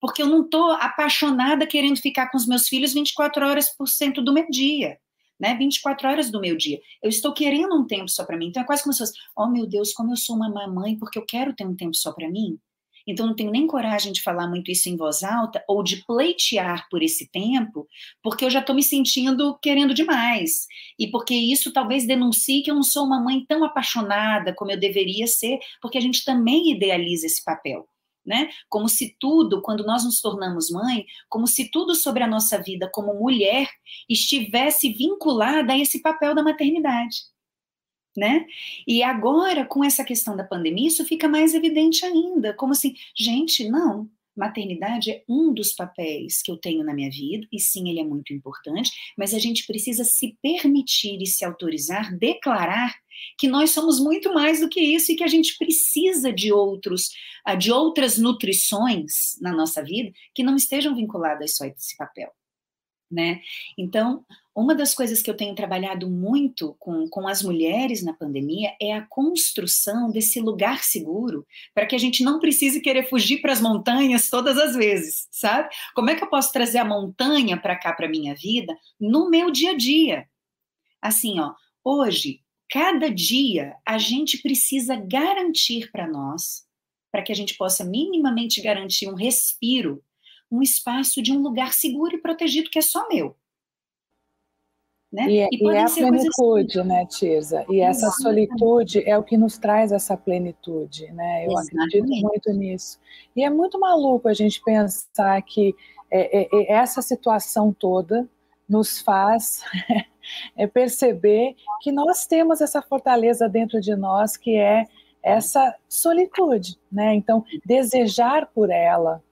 Porque eu não estou apaixonada querendo ficar com os meus filhos 24 horas por cento do meu dia. Né, 24 horas do meu dia. Eu estou querendo um tempo só para mim. Então é quase como se fosse, oh meu Deus, como eu sou uma mamãe, porque eu quero ter um tempo só para mim. Então, não tenho nem coragem de falar muito isso em voz alta ou de pleitear por esse tempo, porque eu já estou me sentindo querendo demais. E porque isso talvez denuncie que eu não sou uma mãe tão apaixonada como eu deveria ser, porque a gente também idealiza esse papel. Né? Como se tudo, quando nós nos tornamos mãe, como se tudo sobre a nossa vida como mulher estivesse vinculada a esse papel da maternidade né? E agora, com essa questão da pandemia, isso fica mais evidente ainda, como assim, gente, não, maternidade é um dos papéis que eu tenho na minha vida, e sim, ele é muito importante, mas a gente precisa se permitir e se autorizar, declarar que nós somos muito mais do que isso e que a gente precisa de outros, ah, de outras nutrições na nossa vida que não estejam vinculadas só a esse papel. Né? Então, uma das coisas que eu tenho trabalhado muito com, com as mulheres na pandemia é a construção desse lugar seguro para que a gente não precise querer fugir para as montanhas todas as vezes, sabe? Como é que eu posso trazer a montanha para cá, para minha vida, no meu dia a dia? Assim, ó, hoje, cada dia, a gente precisa garantir para nós, para que a gente possa minimamente garantir um respiro, um espaço de um lugar seguro e protegido que é só meu. Né? E, é, e, e é a plenitude, né, Tirza? E essa solitude é o que nos traz essa plenitude, né? Eu Exatamente. acredito muito nisso. E é muito maluco a gente pensar que é, é, é essa situação toda nos faz *laughs* é perceber que nós temos essa fortaleza dentro de nós que é essa solitude, né? Então, desejar por ela,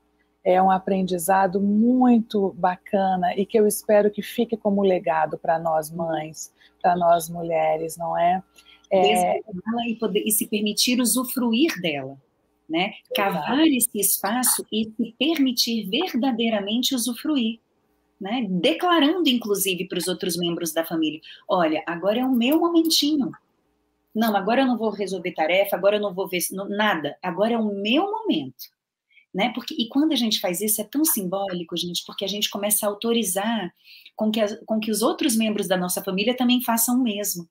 é um aprendizado muito bacana e que eu espero que fique como legado para nós mães, para nós mulheres, não é? é... E, poder, e se permitir usufruir dela, né? Cavar esse espaço e se permitir verdadeiramente usufruir. Né? Declarando, inclusive, para os outros membros da família: olha, agora é o meu momentinho. Não, agora eu não vou resolver tarefa, agora eu não vou ver nada, agora é o meu momento né? Porque e quando a gente faz isso é tão simbólico, gente, porque a gente começa a autorizar com que, com que os outros membros da nossa família também façam o mesmo,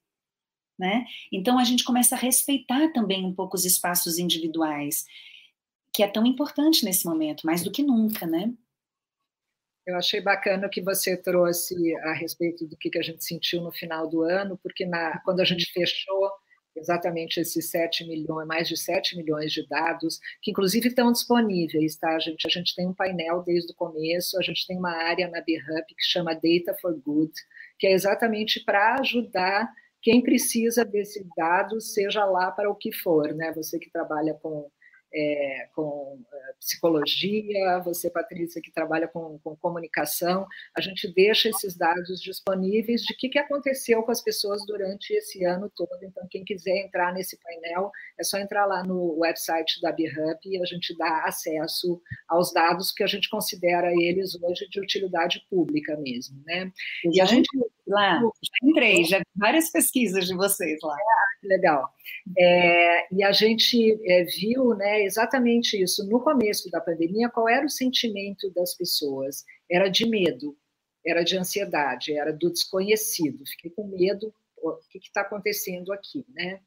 né? Então a gente começa a respeitar também um pouco os espaços individuais, que é tão importante nesse momento, mais do que nunca, né? Eu achei bacana o que você trouxe a respeito do que a gente sentiu no final do ano, porque na, quando a gente fechou exatamente esses 7 milhões, mais de 7 milhões de dados, que inclusive estão disponíveis, tá, gente? A gente tem um painel desde o começo, a gente tem uma área na BHUP que chama Data for Good, que é exatamente para ajudar quem precisa desses dados, seja lá para o que for, né? Você que trabalha com é, com é, psicologia, você, Patrícia, que trabalha com, com, comunicação, a gente deixa esses dados disponíveis de o que, que aconteceu com as pessoas durante esse ano todo. Então, quem quiser entrar nesse painel, é só entrar lá no website da BHUP e a gente dá acesso aos dados que a gente considera eles hoje de utilidade pública mesmo. Né? E a gente lá, *laughs* já entrei, já vi várias pesquisas de vocês lá. Legal. É, e a gente é, viu né, exatamente isso. No começo da pandemia, qual era o sentimento das pessoas? Era de medo, era de ansiedade, era do desconhecido. Fiquei com medo, o que está acontecendo aqui? Né?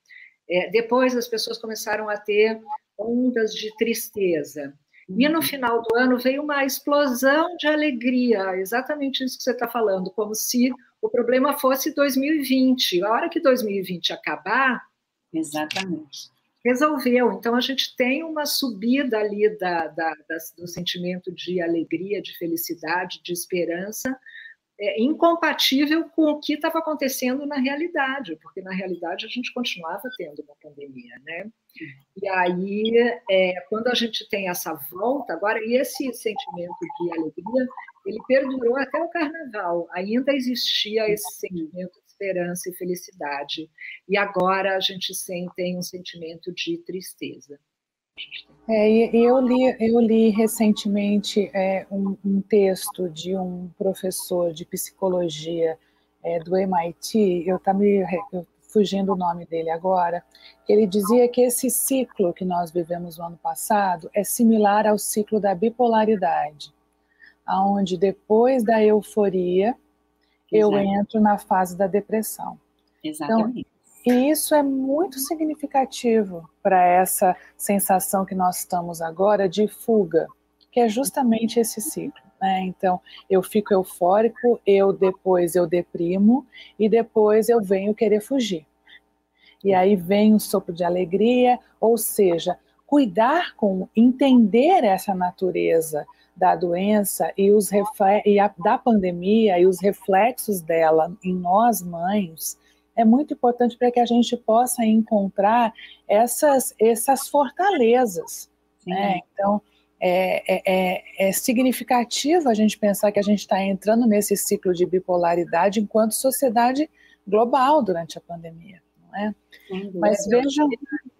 É, depois as pessoas começaram a ter ondas de tristeza. E no final do ano veio uma explosão de alegria, exatamente isso que você está falando, como se o problema fosse 2020. A hora que 2020 acabar. Exatamente. Resolveu. Então, a gente tem uma subida ali da, da, da, do sentimento de alegria, de felicidade, de esperança, é, incompatível com o que estava acontecendo na realidade, porque na realidade a gente continuava tendo uma pandemia, né? E aí, é, quando a gente tem essa volta, agora, e esse sentimento de alegria, ele perdurou até o carnaval, ainda existia esse sentimento de esperança e felicidade, e agora a gente tem um sentimento de tristeza. É, eu, li, eu li recentemente é, um, um, texto de um professor de psicologia é, do MIT, eu tá me fugindo o nome dele agora, ele dizia que esse ciclo que nós vivemos no ano passado é similar ao ciclo da bipolaridade, aonde depois da euforia Exato. eu entro na fase da depressão. Exatamente. Então, e isso é muito significativo para essa sensação que nós estamos agora de fuga, que é justamente esse ciclo. Né? Então, eu fico eufórico, eu depois eu deprimo e depois eu venho querer fugir. E aí vem um sopro de alegria, ou seja, cuidar com, entender essa natureza da doença e, os e a, da pandemia e os reflexos dela em nós mães é muito importante para que a gente possa encontrar essas, essas fortalezas. Né? Então, é, é, é, é significativo a gente pensar que a gente está entrando nesse ciclo de bipolaridade enquanto sociedade global durante a pandemia, não é? Mas vejam.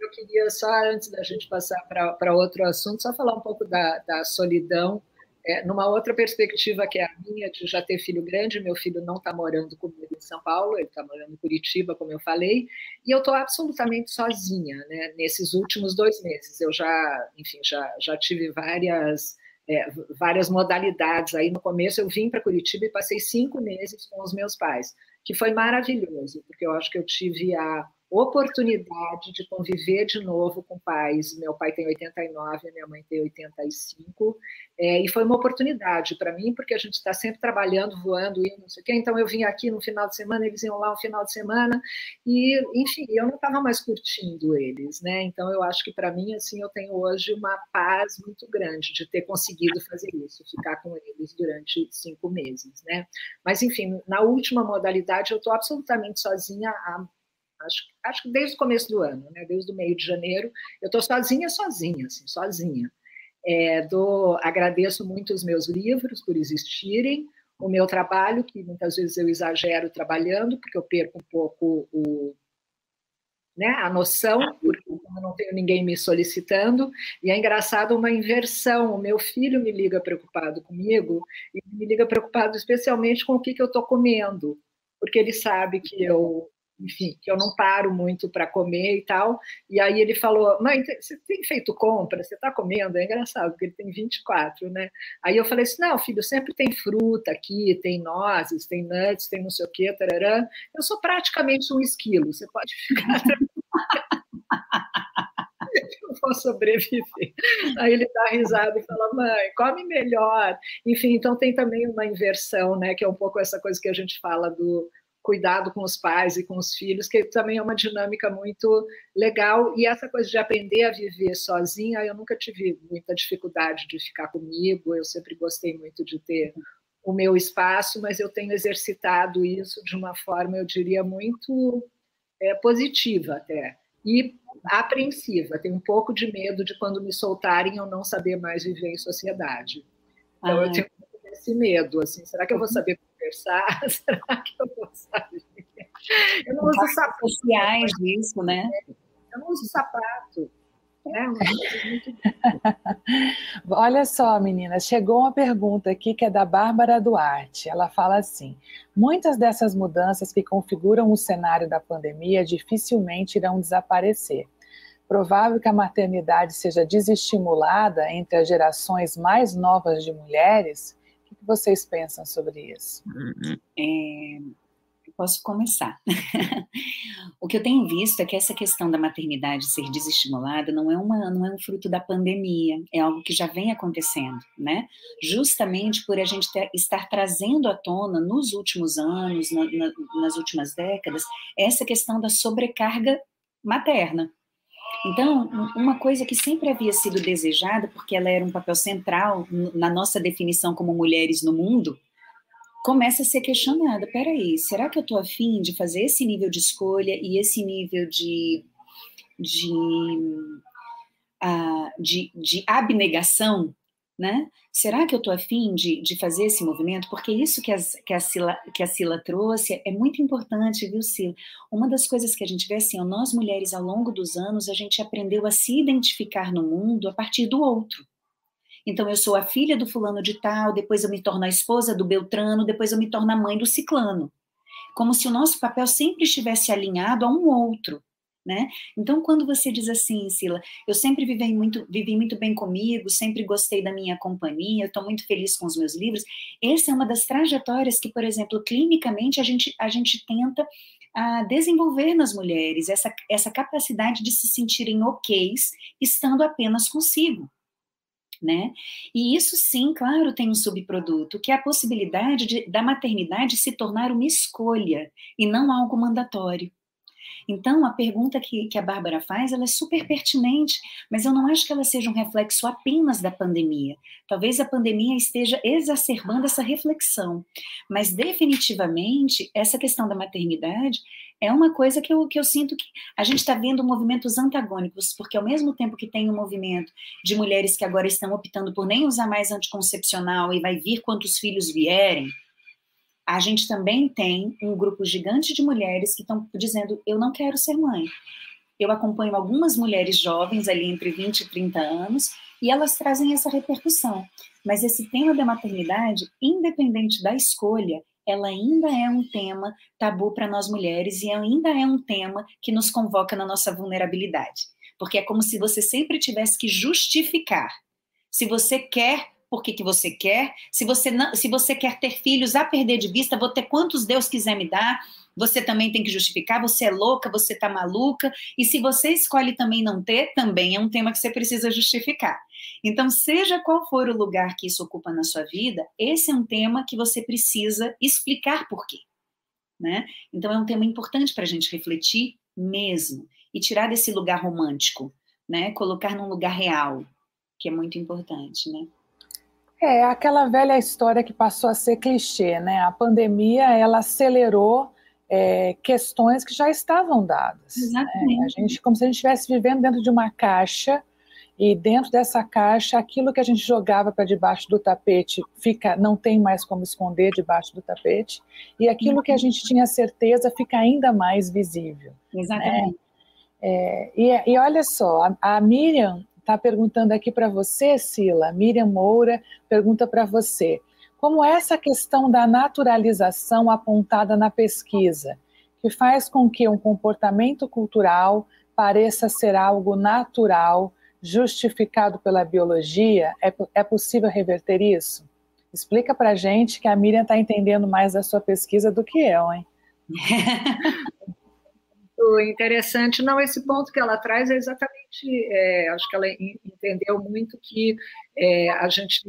Eu queria só, antes da gente passar para outro assunto, só falar um pouco da, da solidão é, numa outra perspectiva que é a minha, de já ter filho grande, meu filho não está morando comigo em São Paulo, ele está morando em Curitiba, como eu falei, e eu estou absolutamente sozinha, né, nesses últimos dois meses. Eu já, enfim, já, já tive várias, é, várias modalidades. Aí no começo eu vim para Curitiba e passei cinco meses com os meus pais, que foi maravilhoso, porque eu acho que eu tive a oportunidade de conviver de novo com pais. Meu pai tem 89, minha mãe tem 85, é, e foi uma oportunidade para mim, porque a gente está sempre trabalhando, voando, e não sei o quê. Então eu vim aqui no final de semana, eles iam lá no final de semana, e enfim, eu não estava mais curtindo eles, né? Então eu acho que para mim, assim, eu tenho hoje uma paz muito grande de ter conseguido fazer isso, ficar com eles durante cinco meses, né? Mas enfim, na última modalidade eu estou absolutamente sozinha há acho, acho que desde o começo do ano, né, desde o meio de janeiro, eu estou sozinha, sozinha, assim, sozinha. É, agradeço muito os meus livros por existirem, o meu trabalho, que muitas vezes eu exagero trabalhando, porque eu perco um pouco o, né, a noção, porque eu não tenho ninguém me solicitando, e é engraçado uma inversão. O meu filho me liga preocupado comigo, e me liga preocupado especialmente com o que, que eu estou comendo, porque ele sabe que eu enfim, que eu não paro muito para comer e tal. E aí ele falou: Mãe, você tem feito compra? Você está comendo? É engraçado, porque ele tem 24, né? Aí eu falei assim: Não, filho, sempre tem fruta aqui, tem nozes, tem nuts, tem não sei o quê, tararã. Eu sou praticamente um esquilo, você pode ficar. *laughs* eu vou sobreviver. Aí ele dá risada e fala, mãe, come melhor. Enfim, então tem também uma inversão, né? Que é um pouco essa coisa que a gente fala do cuidado com os pais e com os filhos, que também é uma dinâmica muito legal. E essa coisa de aprender a viver sozinha, eu nunca tive muita dificuldade de ficar comigo, eu sempre gostei muito de ter o meu espaço, mas eu tenho exercitado isso de uma forma, eu diria, muito é, positiva até. E apreensiva, tenho um pouco de medo de quando me soltarem eu não saber mais viver em sociedade. Então ah. eu tenho esse medo, assim, será que eu vou uhum. saber conversar? *laughs* Será que eu vou saber? Eu não uso sapato. sociais disso, né? Eu não uso sapato. É *laughs* muito... Olha só, meninas, chegou uma pergunta aqui que é da Bárbara Duarte. Ela fala assim: muitas dessas mudanças que configuram o cenário da pandemia dificilmente irão desaparecer. Provável que a maternidade seja desestimulada entre as gerações mais novas de mulheres o que vocês pensam sobre isso? É, eu posso começar. *laughs* o que eu tenho visto é que essa questão da maternidade ser desestimulada não é, uma, não é um fruto da pandemia, é algo que já vem acontecendo, né? Justamente por a gente ter, estar trazendo à tona nos últimos anos, na, na, nas últimas décadas, essa questão da sobrecarga materna, então, uma coisa que sempre havia sido desejada, porque ela era um papel central na nossa definição como mulheres no mundo, começa a ser questionada. Peraí, será que eu estou afim de fazer esse nível de escolha e esse nível de, de, uh, de, de abnegação né? Será que eu estou afim de, de fazer esse movimento? Porque isso que, as, que, a Sila, que a Sila trouxe é muito importante, viu, Sila? Uma das coisas que a gente vê assim, ó, nós mulheres ao longo dos anos, a gente aprendeu a se identificar no mundo a partir do outro. Então, eu sou a filha do fulano de tal, depois eu me torno a esposa do Beltrano, depois eu me torno a mãe do Ciclano. Como se o nosso papel sempre estivesse alinhado a um outro. Né? Então, quando você diz assim, Sila, eu sempre vivi muito, vivi muito bem comigo, sempre gostei da minha companhia, estou muito feliz com os meus livros, essa é uma das trajetórias que, por exemplo, clinicamente a gente, a gente tenta a ah, desenvolver nas mulheres, essa, essa capacidade de se sentirem ok estando apenas consigo. Né? E isso sim, claro, tem um subproduto, que é a possibilidade de, da maternidade se tornar uma escolha e não algo mandatório. Então, a pergunta que, que a Bárbara faz, ela é super pertinente, mas eu não acho que ela seja um reflexo apenas da pandemia. Talvez a pandemia esteja exacerbando essa reflexão, mas definitivamente essa questão da maternidade é uma coisa que eu, que eu sinto que a gente está vendo movimentos antagônicos, porque ao mesmo tempo que tem um movimento de mulheres que agora estão optando por nem usar mais anticoncepcional e vai vir quantos filhos vierem, a gente também tem um grupo gigante de mulheres que estão dizendo: eu não quero ser mãe. Eu acompanho algumas mulheres jovens, ali entre 20 e 30 anos, e elas trazem essa repercussão. Mas esse tema da maternidade, independente da escolha, ela ainda é um tema tabu para nós mulheres e ainda é um tema que nos convoca na nossa vulnerabilidade. Porque é como se você sempre tivesse que justificar. Se você quer por que, que você quer. Se você, não, se você quer ter filhos a perder de vista, vou ter quantos Deus quiser me dar. Você também tem que justificar, você é louca, você tá maluca. E se você escolhe também não ter, também é um tema que você precisa justificar. Então, seja qual for o lugar que isso ocupa na sua vida, esse é um tema que você precisa explicar por quê. Né? Então, é um tema importante para a gente refletir mesmo e tirar desse lugar romântico, né? Colocar num lugar real, que é muito importante, né? É aquela velha história que passou a ser clichê, né? A pandemia ela acelerou é, questões que já estavam dadas. Exatamente. Né? A gente, como se a gente estivesse vivendo dentro de uma caixa e dentro dessa caixa, aquilo que a gente jogava para debaixo do tapete fica, não tem mais como esconder debaixo do tapete, e aquilo que a gente tinha certeza fica ainda mais visível. Né? Exatamente. Né? É, e, e, olha só, a, a Miriam está perguntando aqui para você, Sila. Miriam Moura pergunta para você. Como essa questão da naturalização apontada na pesquisa, que faz com que um comportamento cultural pareça ser algo natural, justificado pela biologia, é, é possível reverter isso? Explica para gente que a Miriam está entendendo mais da sua pesquisa do que eu, hein? *laughs* interessante. Não, esse ponto que ela traz é exatamente, é, acho que ela entendeu muito que é, a gente,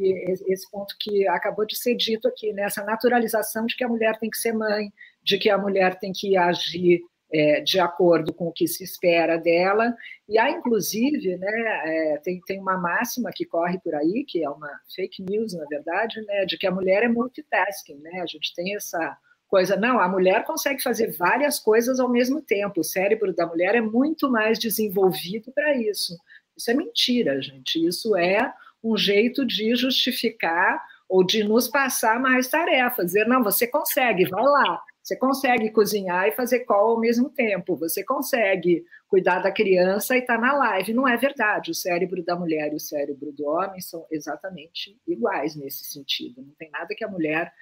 esse ponto que acabou de ser dito aqui, né, essa naturalização de que a mulher tem que ser mãe, de que a mulher tem que agir é, de acordo com o que se espera dela. E há, inclusive, né, é, tem, tem uma máxima que corre por aí, que é uma fake news, na verdade, né, de que a mulher é multitasking. Né? A gente tem essa coisa. Não, a mulher consegue fazer várias coisas ao mesmo tempo. O cérebro da mulher é muito mais desenvolvido para isso. Isso é mentira, gente. Isso é um jeito de justificar ou de nos passar mais tarefas. Dizer, não, você consegue, vai lá. Você consegue cozinhar e fazer call ao mesmo tempo. Você consegue cuidar da criança e estar tá na live. Não é verdade. O cérebro da mulher e o cérebro do homem são exatamente iguais nesse sentido. Não tem nada que a mulher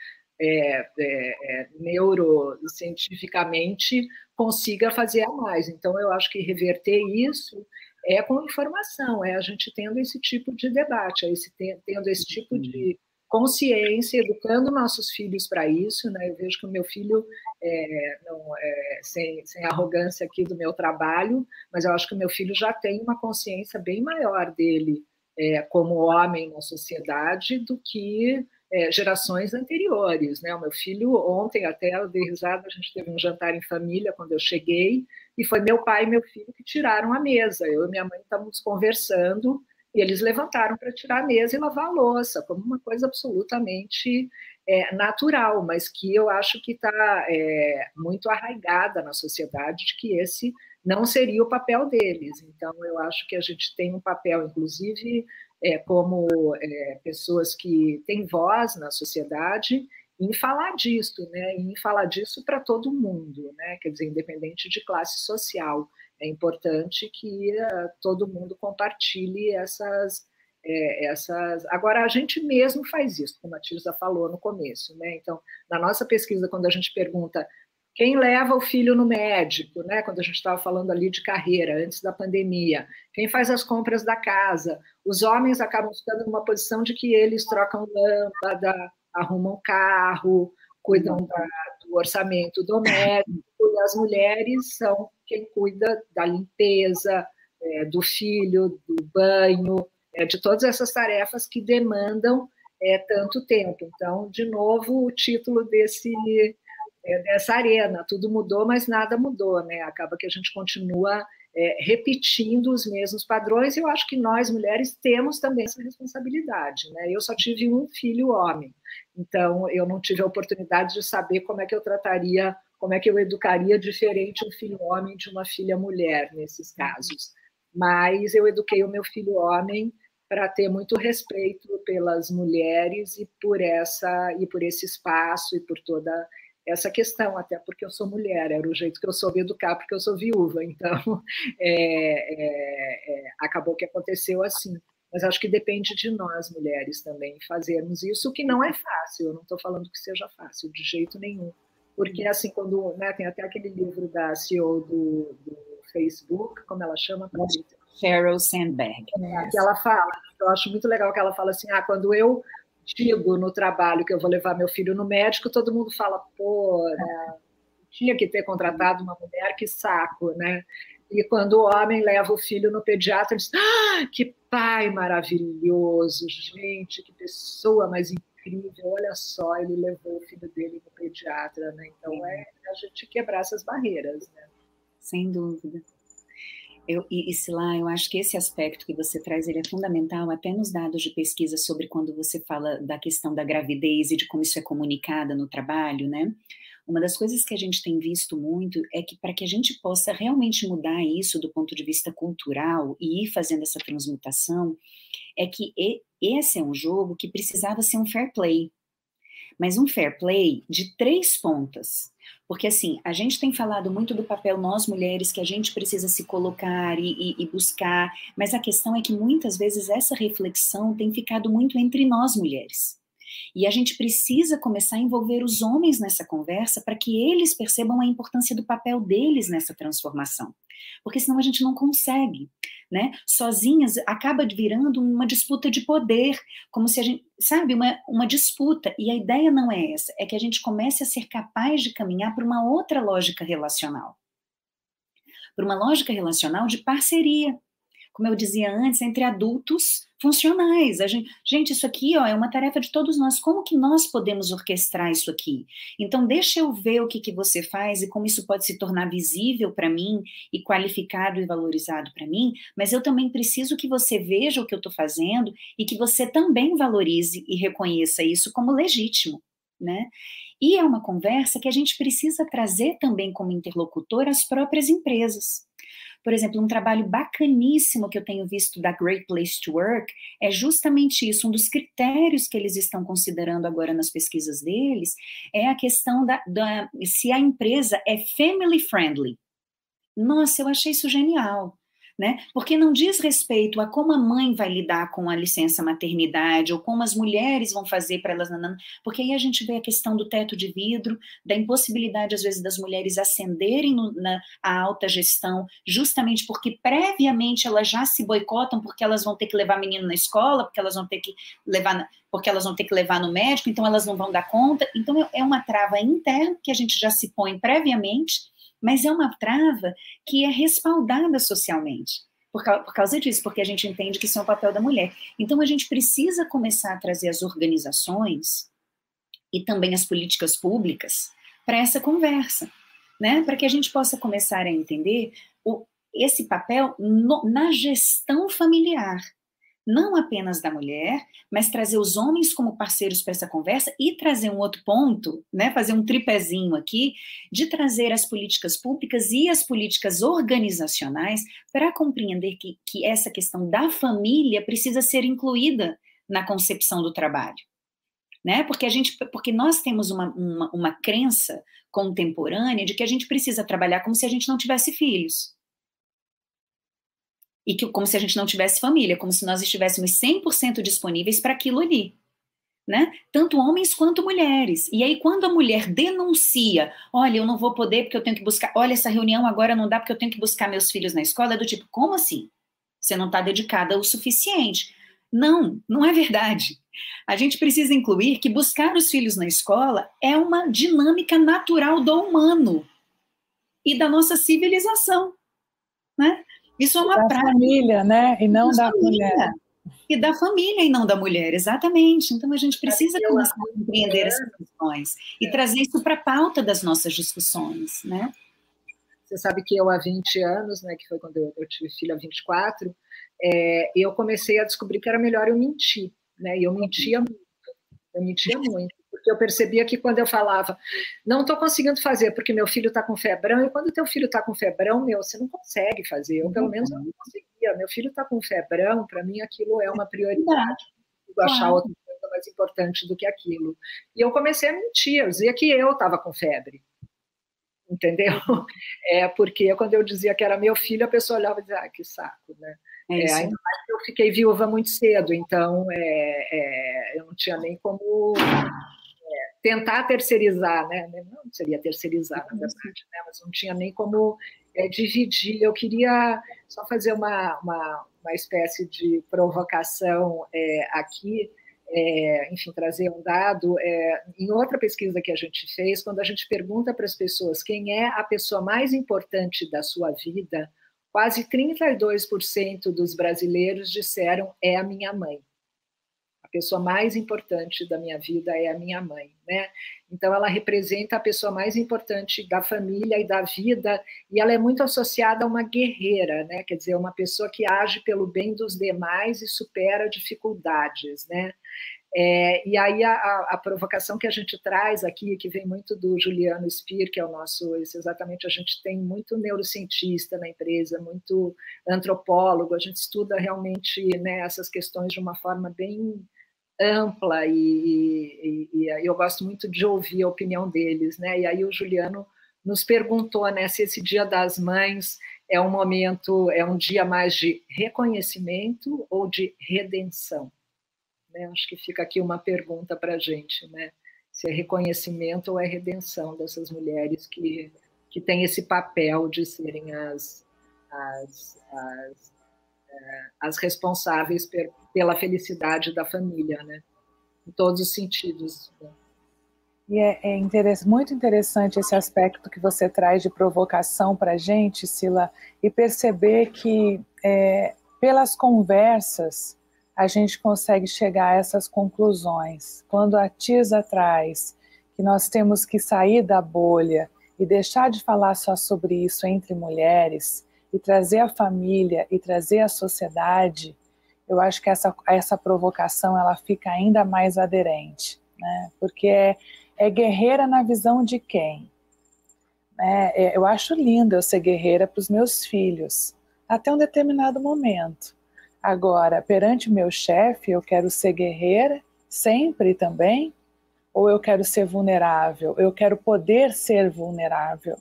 é, é, é, neurocientificamente consiga fazer a mais. Então, eu acho que reverter isso é com informação, é a gente tendo esse tipo de debate, é esse, tendo esse tipo de consciência, educando nossos filhos para isso. Né? Eu vejo que o meu filho, é, não, é, sem, sem arrogância aqui do meu trabalho, mas eu acho que o meu filho já tem uma consciência bem maior dele é, como homem na sociedade do que é, gerações anteriores. Né? O meu filho, ontem até eu dei risada, a gente teve um jantar em família quando eu cheguei, e foi meu pai e meu filho que tiraram a mesa. Eu e minha mãe estávamos conversando, e eles levantaram para tirar a mesa e lavar a louça, como uma coisa absolutamente é, natural, mas que eu acho que está é, muito arraigada na sociedade de que esse não seria o papel deles. Então, eu acho que a gente tem um papel, inclusive, é, como é, pessoas que têm voz na sociedade em falar disso, né? Em falar disso para todo mundo, né? Quer dizer, independente de classe social, é importante que uh, todo mundo compartilhe essas é, essas. Agora a gente mesmo faz isso, como a Tirza falou no começo, né? Então, na nossa pesquisa, quando a gente pergunta quem leva o filho no médico, né? Quando a gente estava falando ali de carreira, antes da pandemia. Quem faz as compras da casa. Os homens acabam ficando numa posição de que eles trocam lâmpada, arrumam carro, cuidam da, do orçamento doméstico, e as mulheres são quem cuida da limpeza, é, do filho, do banho, é, de todas essas tarefas que demandam é, tanto tempo. Então, de novo, o título desse é, dessa arena. Tudo mudou, mas nada mudou, né? Acaba que a gente continua é, repetindo os mesmos padrões. E eu acho que nós mulheres temos também essa responsabilidade, né? Eu só tive um filho homem, então eu não tive a oportunidade de saber como é que eu trataria, como é que eu educaria diferente um filho homem de uma filha mulher nesses casos. Mas eu eduquei o meu filho homem para ter muito respeito pelas mulheres e por essa e por esse espaço e por toda essa questão, até porque eu sou mulher, era o jeito que eu soube educar, porque eu sou viúva, *laughs* então é, é, é, acabou que aconteceu assim. Mas acho que depende de nós, mulheres, também fazermos isso, que não é fácil, eu não estou falando que seja fácil, de jeito nenhum. Porque, assim, quando né, tem até aquele livro da CEO do, do Facebook, como ela chama? Sheryl Sandberg. É, que ela fala, eu acho muito legal que ela fala assim, ah, quando eu digo no trabalho que eu vou levar meu filho no médico, todo mundo fala, pô, né, tinha que ter contratado uma mulher, que saco, né? E quando o homem leva o filho no pediatra, ele diz, ah, que pai maravilhoso, gente, que pessoa mais incrível, olha só, ele levou o filho dele no pediatra, né? Então é a gente quebrar essas barreiras, né? Sem dúvida. Eu, e, lá, eu acho que esse aspecto que você traz ele é fundamental até nos dados de pesquisa sobre quando você fala da questão da gravidez e de como isso é comunicada no trabalho, né? Uma das coisas que a gente tem visto muito é que para que a gente possa realmente mudar isso do ponto de vista cultural e ir fazendo essa transmutação, é que esse é um jogo que precisava ser um fair play, mas um fair play de três pontas. Porque, assim, a gente tem falado muito do papel nós mulheres, que a gente precisa se colocar e, e, e, buscar, mas a questão é que muitas vezes essa reflexão tem ficado muito entre nós mulheres. E a gente precisa começar a envolver os homens nessa conversa para que eles percebam a importância do papel deles nessa transformação. Porque senão a gente não consegue, né? Sozinhas acaba virando uma disputa de poder, como se a gente, sabe, uma, uma disputa. E a ideia não é essa, é que a gente comece a ser capaz de caminhar para uma outra lógica relacional. Para uma lógica relacional de parceria, como eu dizia antes, entre adultos funcionais. Gente, gente, isso aqui ó, é uma tarefa de todos nós. Como que nós podemos orquestrar isso aqui? Então, deixa eu ver o que, que você faz e como isso pode se tornar visível para mim e qualificado e valorizado para mim, mas eu também preciso que você veja o que eu estou fazendo e que você também valorize e reconheça isso como legítimo, né? E é uma conversa que a gente precisa trazer também como interlocutor às próprias empresas. Por exemplo, um trabalho bacaníssimo que eu tenho visto da Great Place to Work é justamente isso. Um dos critérios que eles estão considerando agora nas pesquisas deles é a questão da, da se a empresa é family friendly. Nossa, eu achei isso genial né? Porque não diz respeito a como a mãe vai lidar com a licença maternidade ou como as mulheres vão fazer para elas, porque aí a gente vê a questão do teto de vidro, da impossibilidade às vezes das mulheres ascenderem no, na a alta gestão, justamente porque previamente elas já se boicotam porque elas vão ter que levar menino na escola, porque elas vão ter que levar porque elas vão ter que levar no médico, então elas não vão dar conta. Então é uma trava interna que a gente já se põe previamente mas é uma trava que é respaldada socialmente. Por, causa disso, porque a gente entende que isso é o papel da mulher. Então, a gente precisa começar a trazer as organizações e também as políticas públicas para essa conversa, né? Para que a gente possa começar a entender o, esse papel no, na gestão familiar não apenas da mulher, mas trazer os homens como parceiros para essa conversa e trazer um outro ponto, né, fazer um tripézinho aqui, de trazer as políticas públicas e as políticas organizacionais para compreender que, que essa questão da família precisa ser incluída na concepção do trabalho. Né? Porque a gente, porque nós temos uma, uma, uma crença contemporânea de que a gente precisa trabalhar como se a gente não tivesse filhos e que como se a gente não tivesse família, como se nós estivéssemos 100% disponíveis para aquilo ali. Né? Tanto homens quanto mulheres. E aí, quando a mulher denuncia, olha, eu não vou poder porque eu tenho que buscar, olha, essa reunião agora não dá porque eu tenho que buscar meus filhos na escola, é do tipo, como assim? Você não está dedicada o suficiente. Não, não é verdade. A gente precisa incluir que buscar os filhos na escola é uma dinâmica natural do humano e da nossa civilização. Né? Isso é uma da prática. família, né? E não da, da mulher. E da família e não da mulher, exatamente. Então a gente precisa começar a compreender essas questões e é. trazer isso para a pauta das nossas discussões, né? Você sabe que eu há 20 anos, né, que foi quando eu, eu tive filho há 24, é, eu comecei a descobrir que era melhor eu mentir, né? E eu mentia muito. Eu mentia muito porque eu percebia que quando eu falava, não estou conseguindo fazer porque meu filho está com febrão, e quando teu filho está com febrão, meu, você não consegue fazer. Eu, pelo menos, não conseguia. Meu filho está com febrão, para mim aquilo é uma prioridade. Eu achar outra coisa mais importante do que aquilo. E eu comecei a mentir, eu dizia que eu estava com febre. Entendeu? É porque quando eu dizia que era meu filho, a pessoa olhava e dizia, ah, que saco, né? É, é ainda mais que eu fiquei viúva muito cedo, então é, é, eu não tinha nem como tentar terceirizar, né? Não seria terceirizar, na verdade, né? mas não tinha nem como é, dividir. Eu queria só fazer uma, uma, uma espécie de provocação é, aqui, é, enfim, trazer um dado. É, em outra pesquisa que a gente fez, quando a gente pergunta para as pessoas quem é a pessoa mais importante da sua vida, quase 32% dos brasileiros disseram é a minha mãe pessoa mais importante da minha vida é a minha mãe, né? Então ela representa a pessoa mais importante da família e da vida e ela é muito associada a uma guerreira, né? Quer dizer, uma pessoa que age pelo bem dos demais e supera dificuldades, né? É, e aí a, a, provocação que a gente traz aqui, que vem muito do Juliano Spir, que é o nosso, exatamente, a gente tem muito neurocientista na empresa, muito antropólogo, a gente estuda realmente né, essas questões de uma forma bem ampla e, e, e, eu gosto muito de ouvir a opinião deles, né? E aí o Juliano nos perguntou, né, se esse Dia das Mães é um momento, é um dia mais de reconhecimento ou de redenção, né? Acho que fica aqui uma pergunta para a gente, né? Se é reconhecimento ou é redenção dessas mulheres que que têm esse papel de serem as, as, as as responsáveis pela felicidade da família, né? Em todos os sentidos. E é, é interess muito interessante esse aspecto que você traz de provocação para a gente, Sila, e perceber que é, pelas conversas a gente consegue chegar a essas conclusões. Quando a Tisa traz que nós temos que sair da bolha e deixar de falar só sobre isso entre mulheres, e trazer a família e trazer a sociedade, eu acho que essa, essa provocação ela fica ainda mais aderente, né? porque é, é guerreira na visão de quem? É, eu acho lindo eu ser guerreira para os meus filhos, até um determinado momento. Agora, perante o meu chefe, eu quero ser guerreira sempre também? Ou eu quero ser vulnerável? Eu quero poder ser vulnerável?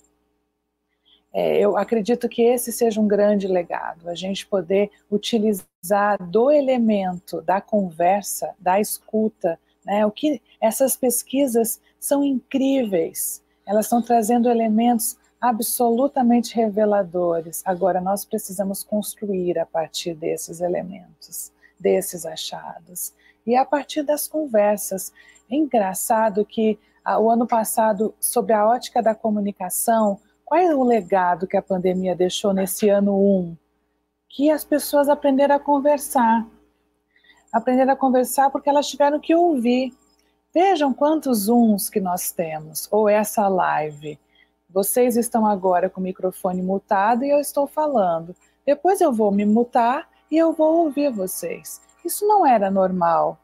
É, eu acredito que esse seja um grande legado, a gente poder utilizar do elemento da conversa, da escuta, né, o que essas pesquisas são incríveis, elas estão trazendo elementos absolutamente reveladores. Agora nós precisamos construir a partir desses elementos, desses achados e a partir das conversas. É engraçado que ah, o ano passado, sobre a ótica da comunicação, qual é o legado que a pandemia deixou nesse ano 1? Um? Que as pessoas aprenderam a conversar. Aprenderam a conversar porque elas tiveram que ouvir. Vejam quantos Zooms que nós temos, ou essa live. Vocês estão agora com o microfone mutado e eu estou falando. Depois eu vou me mutar e eu vou ouvir vocês. Isso não era normal.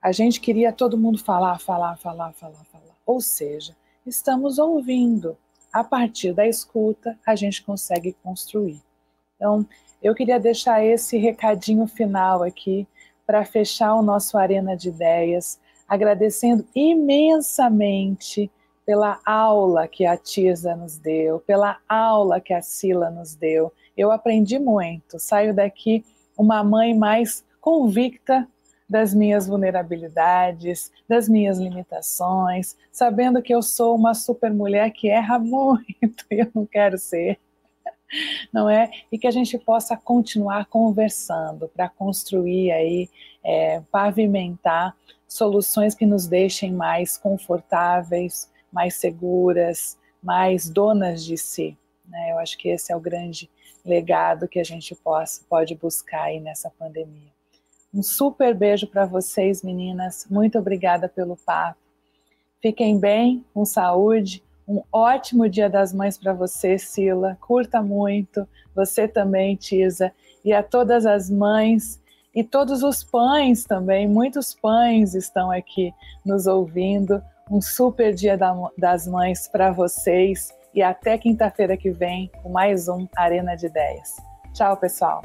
A gente queria todo mundo falar, falar, falar, falar, falar. Ou seja, estamos ouvindo a partir da escuta, a gente consegue construir. Então, eu queria deixar esse recadinho final aqui para fechar o nosso Arena de Ideias, agradecendo imensamente pela aula que a Tisa nos deu, pela aula que a Sila nos deu. Eu aprendi muito, saio daqui uma mãe mais convicta das minhas vulnerabilidades, das minhas limitações, sabendo que eu sou uma super mulher que erra *laughs* muito e eu não quero ser, não é? E que a gente possa continuar conversando para construir aí, é, pavimentar soluções que nos deixem mais confortáveis, mais seguras, mais donas de si. Né? Eu acho que esse é o grande legado que a gente possa, pode buscar aí nessa pandemia. Um super beijo para vocês, meninas. Muito obrigada pelo papo. Fiquem bem, com saúde. Um ótimo Dia das Mães para você, Sila. Curta muito. Você também, Tisa. E a todas as mães e todos os pães também. Muitos pães estão aqui nos ouvindo. Um super Dia das Mães para vocês. E até quinta-feira que vem com mais um Arena de Ideias. Tchau, pessoal.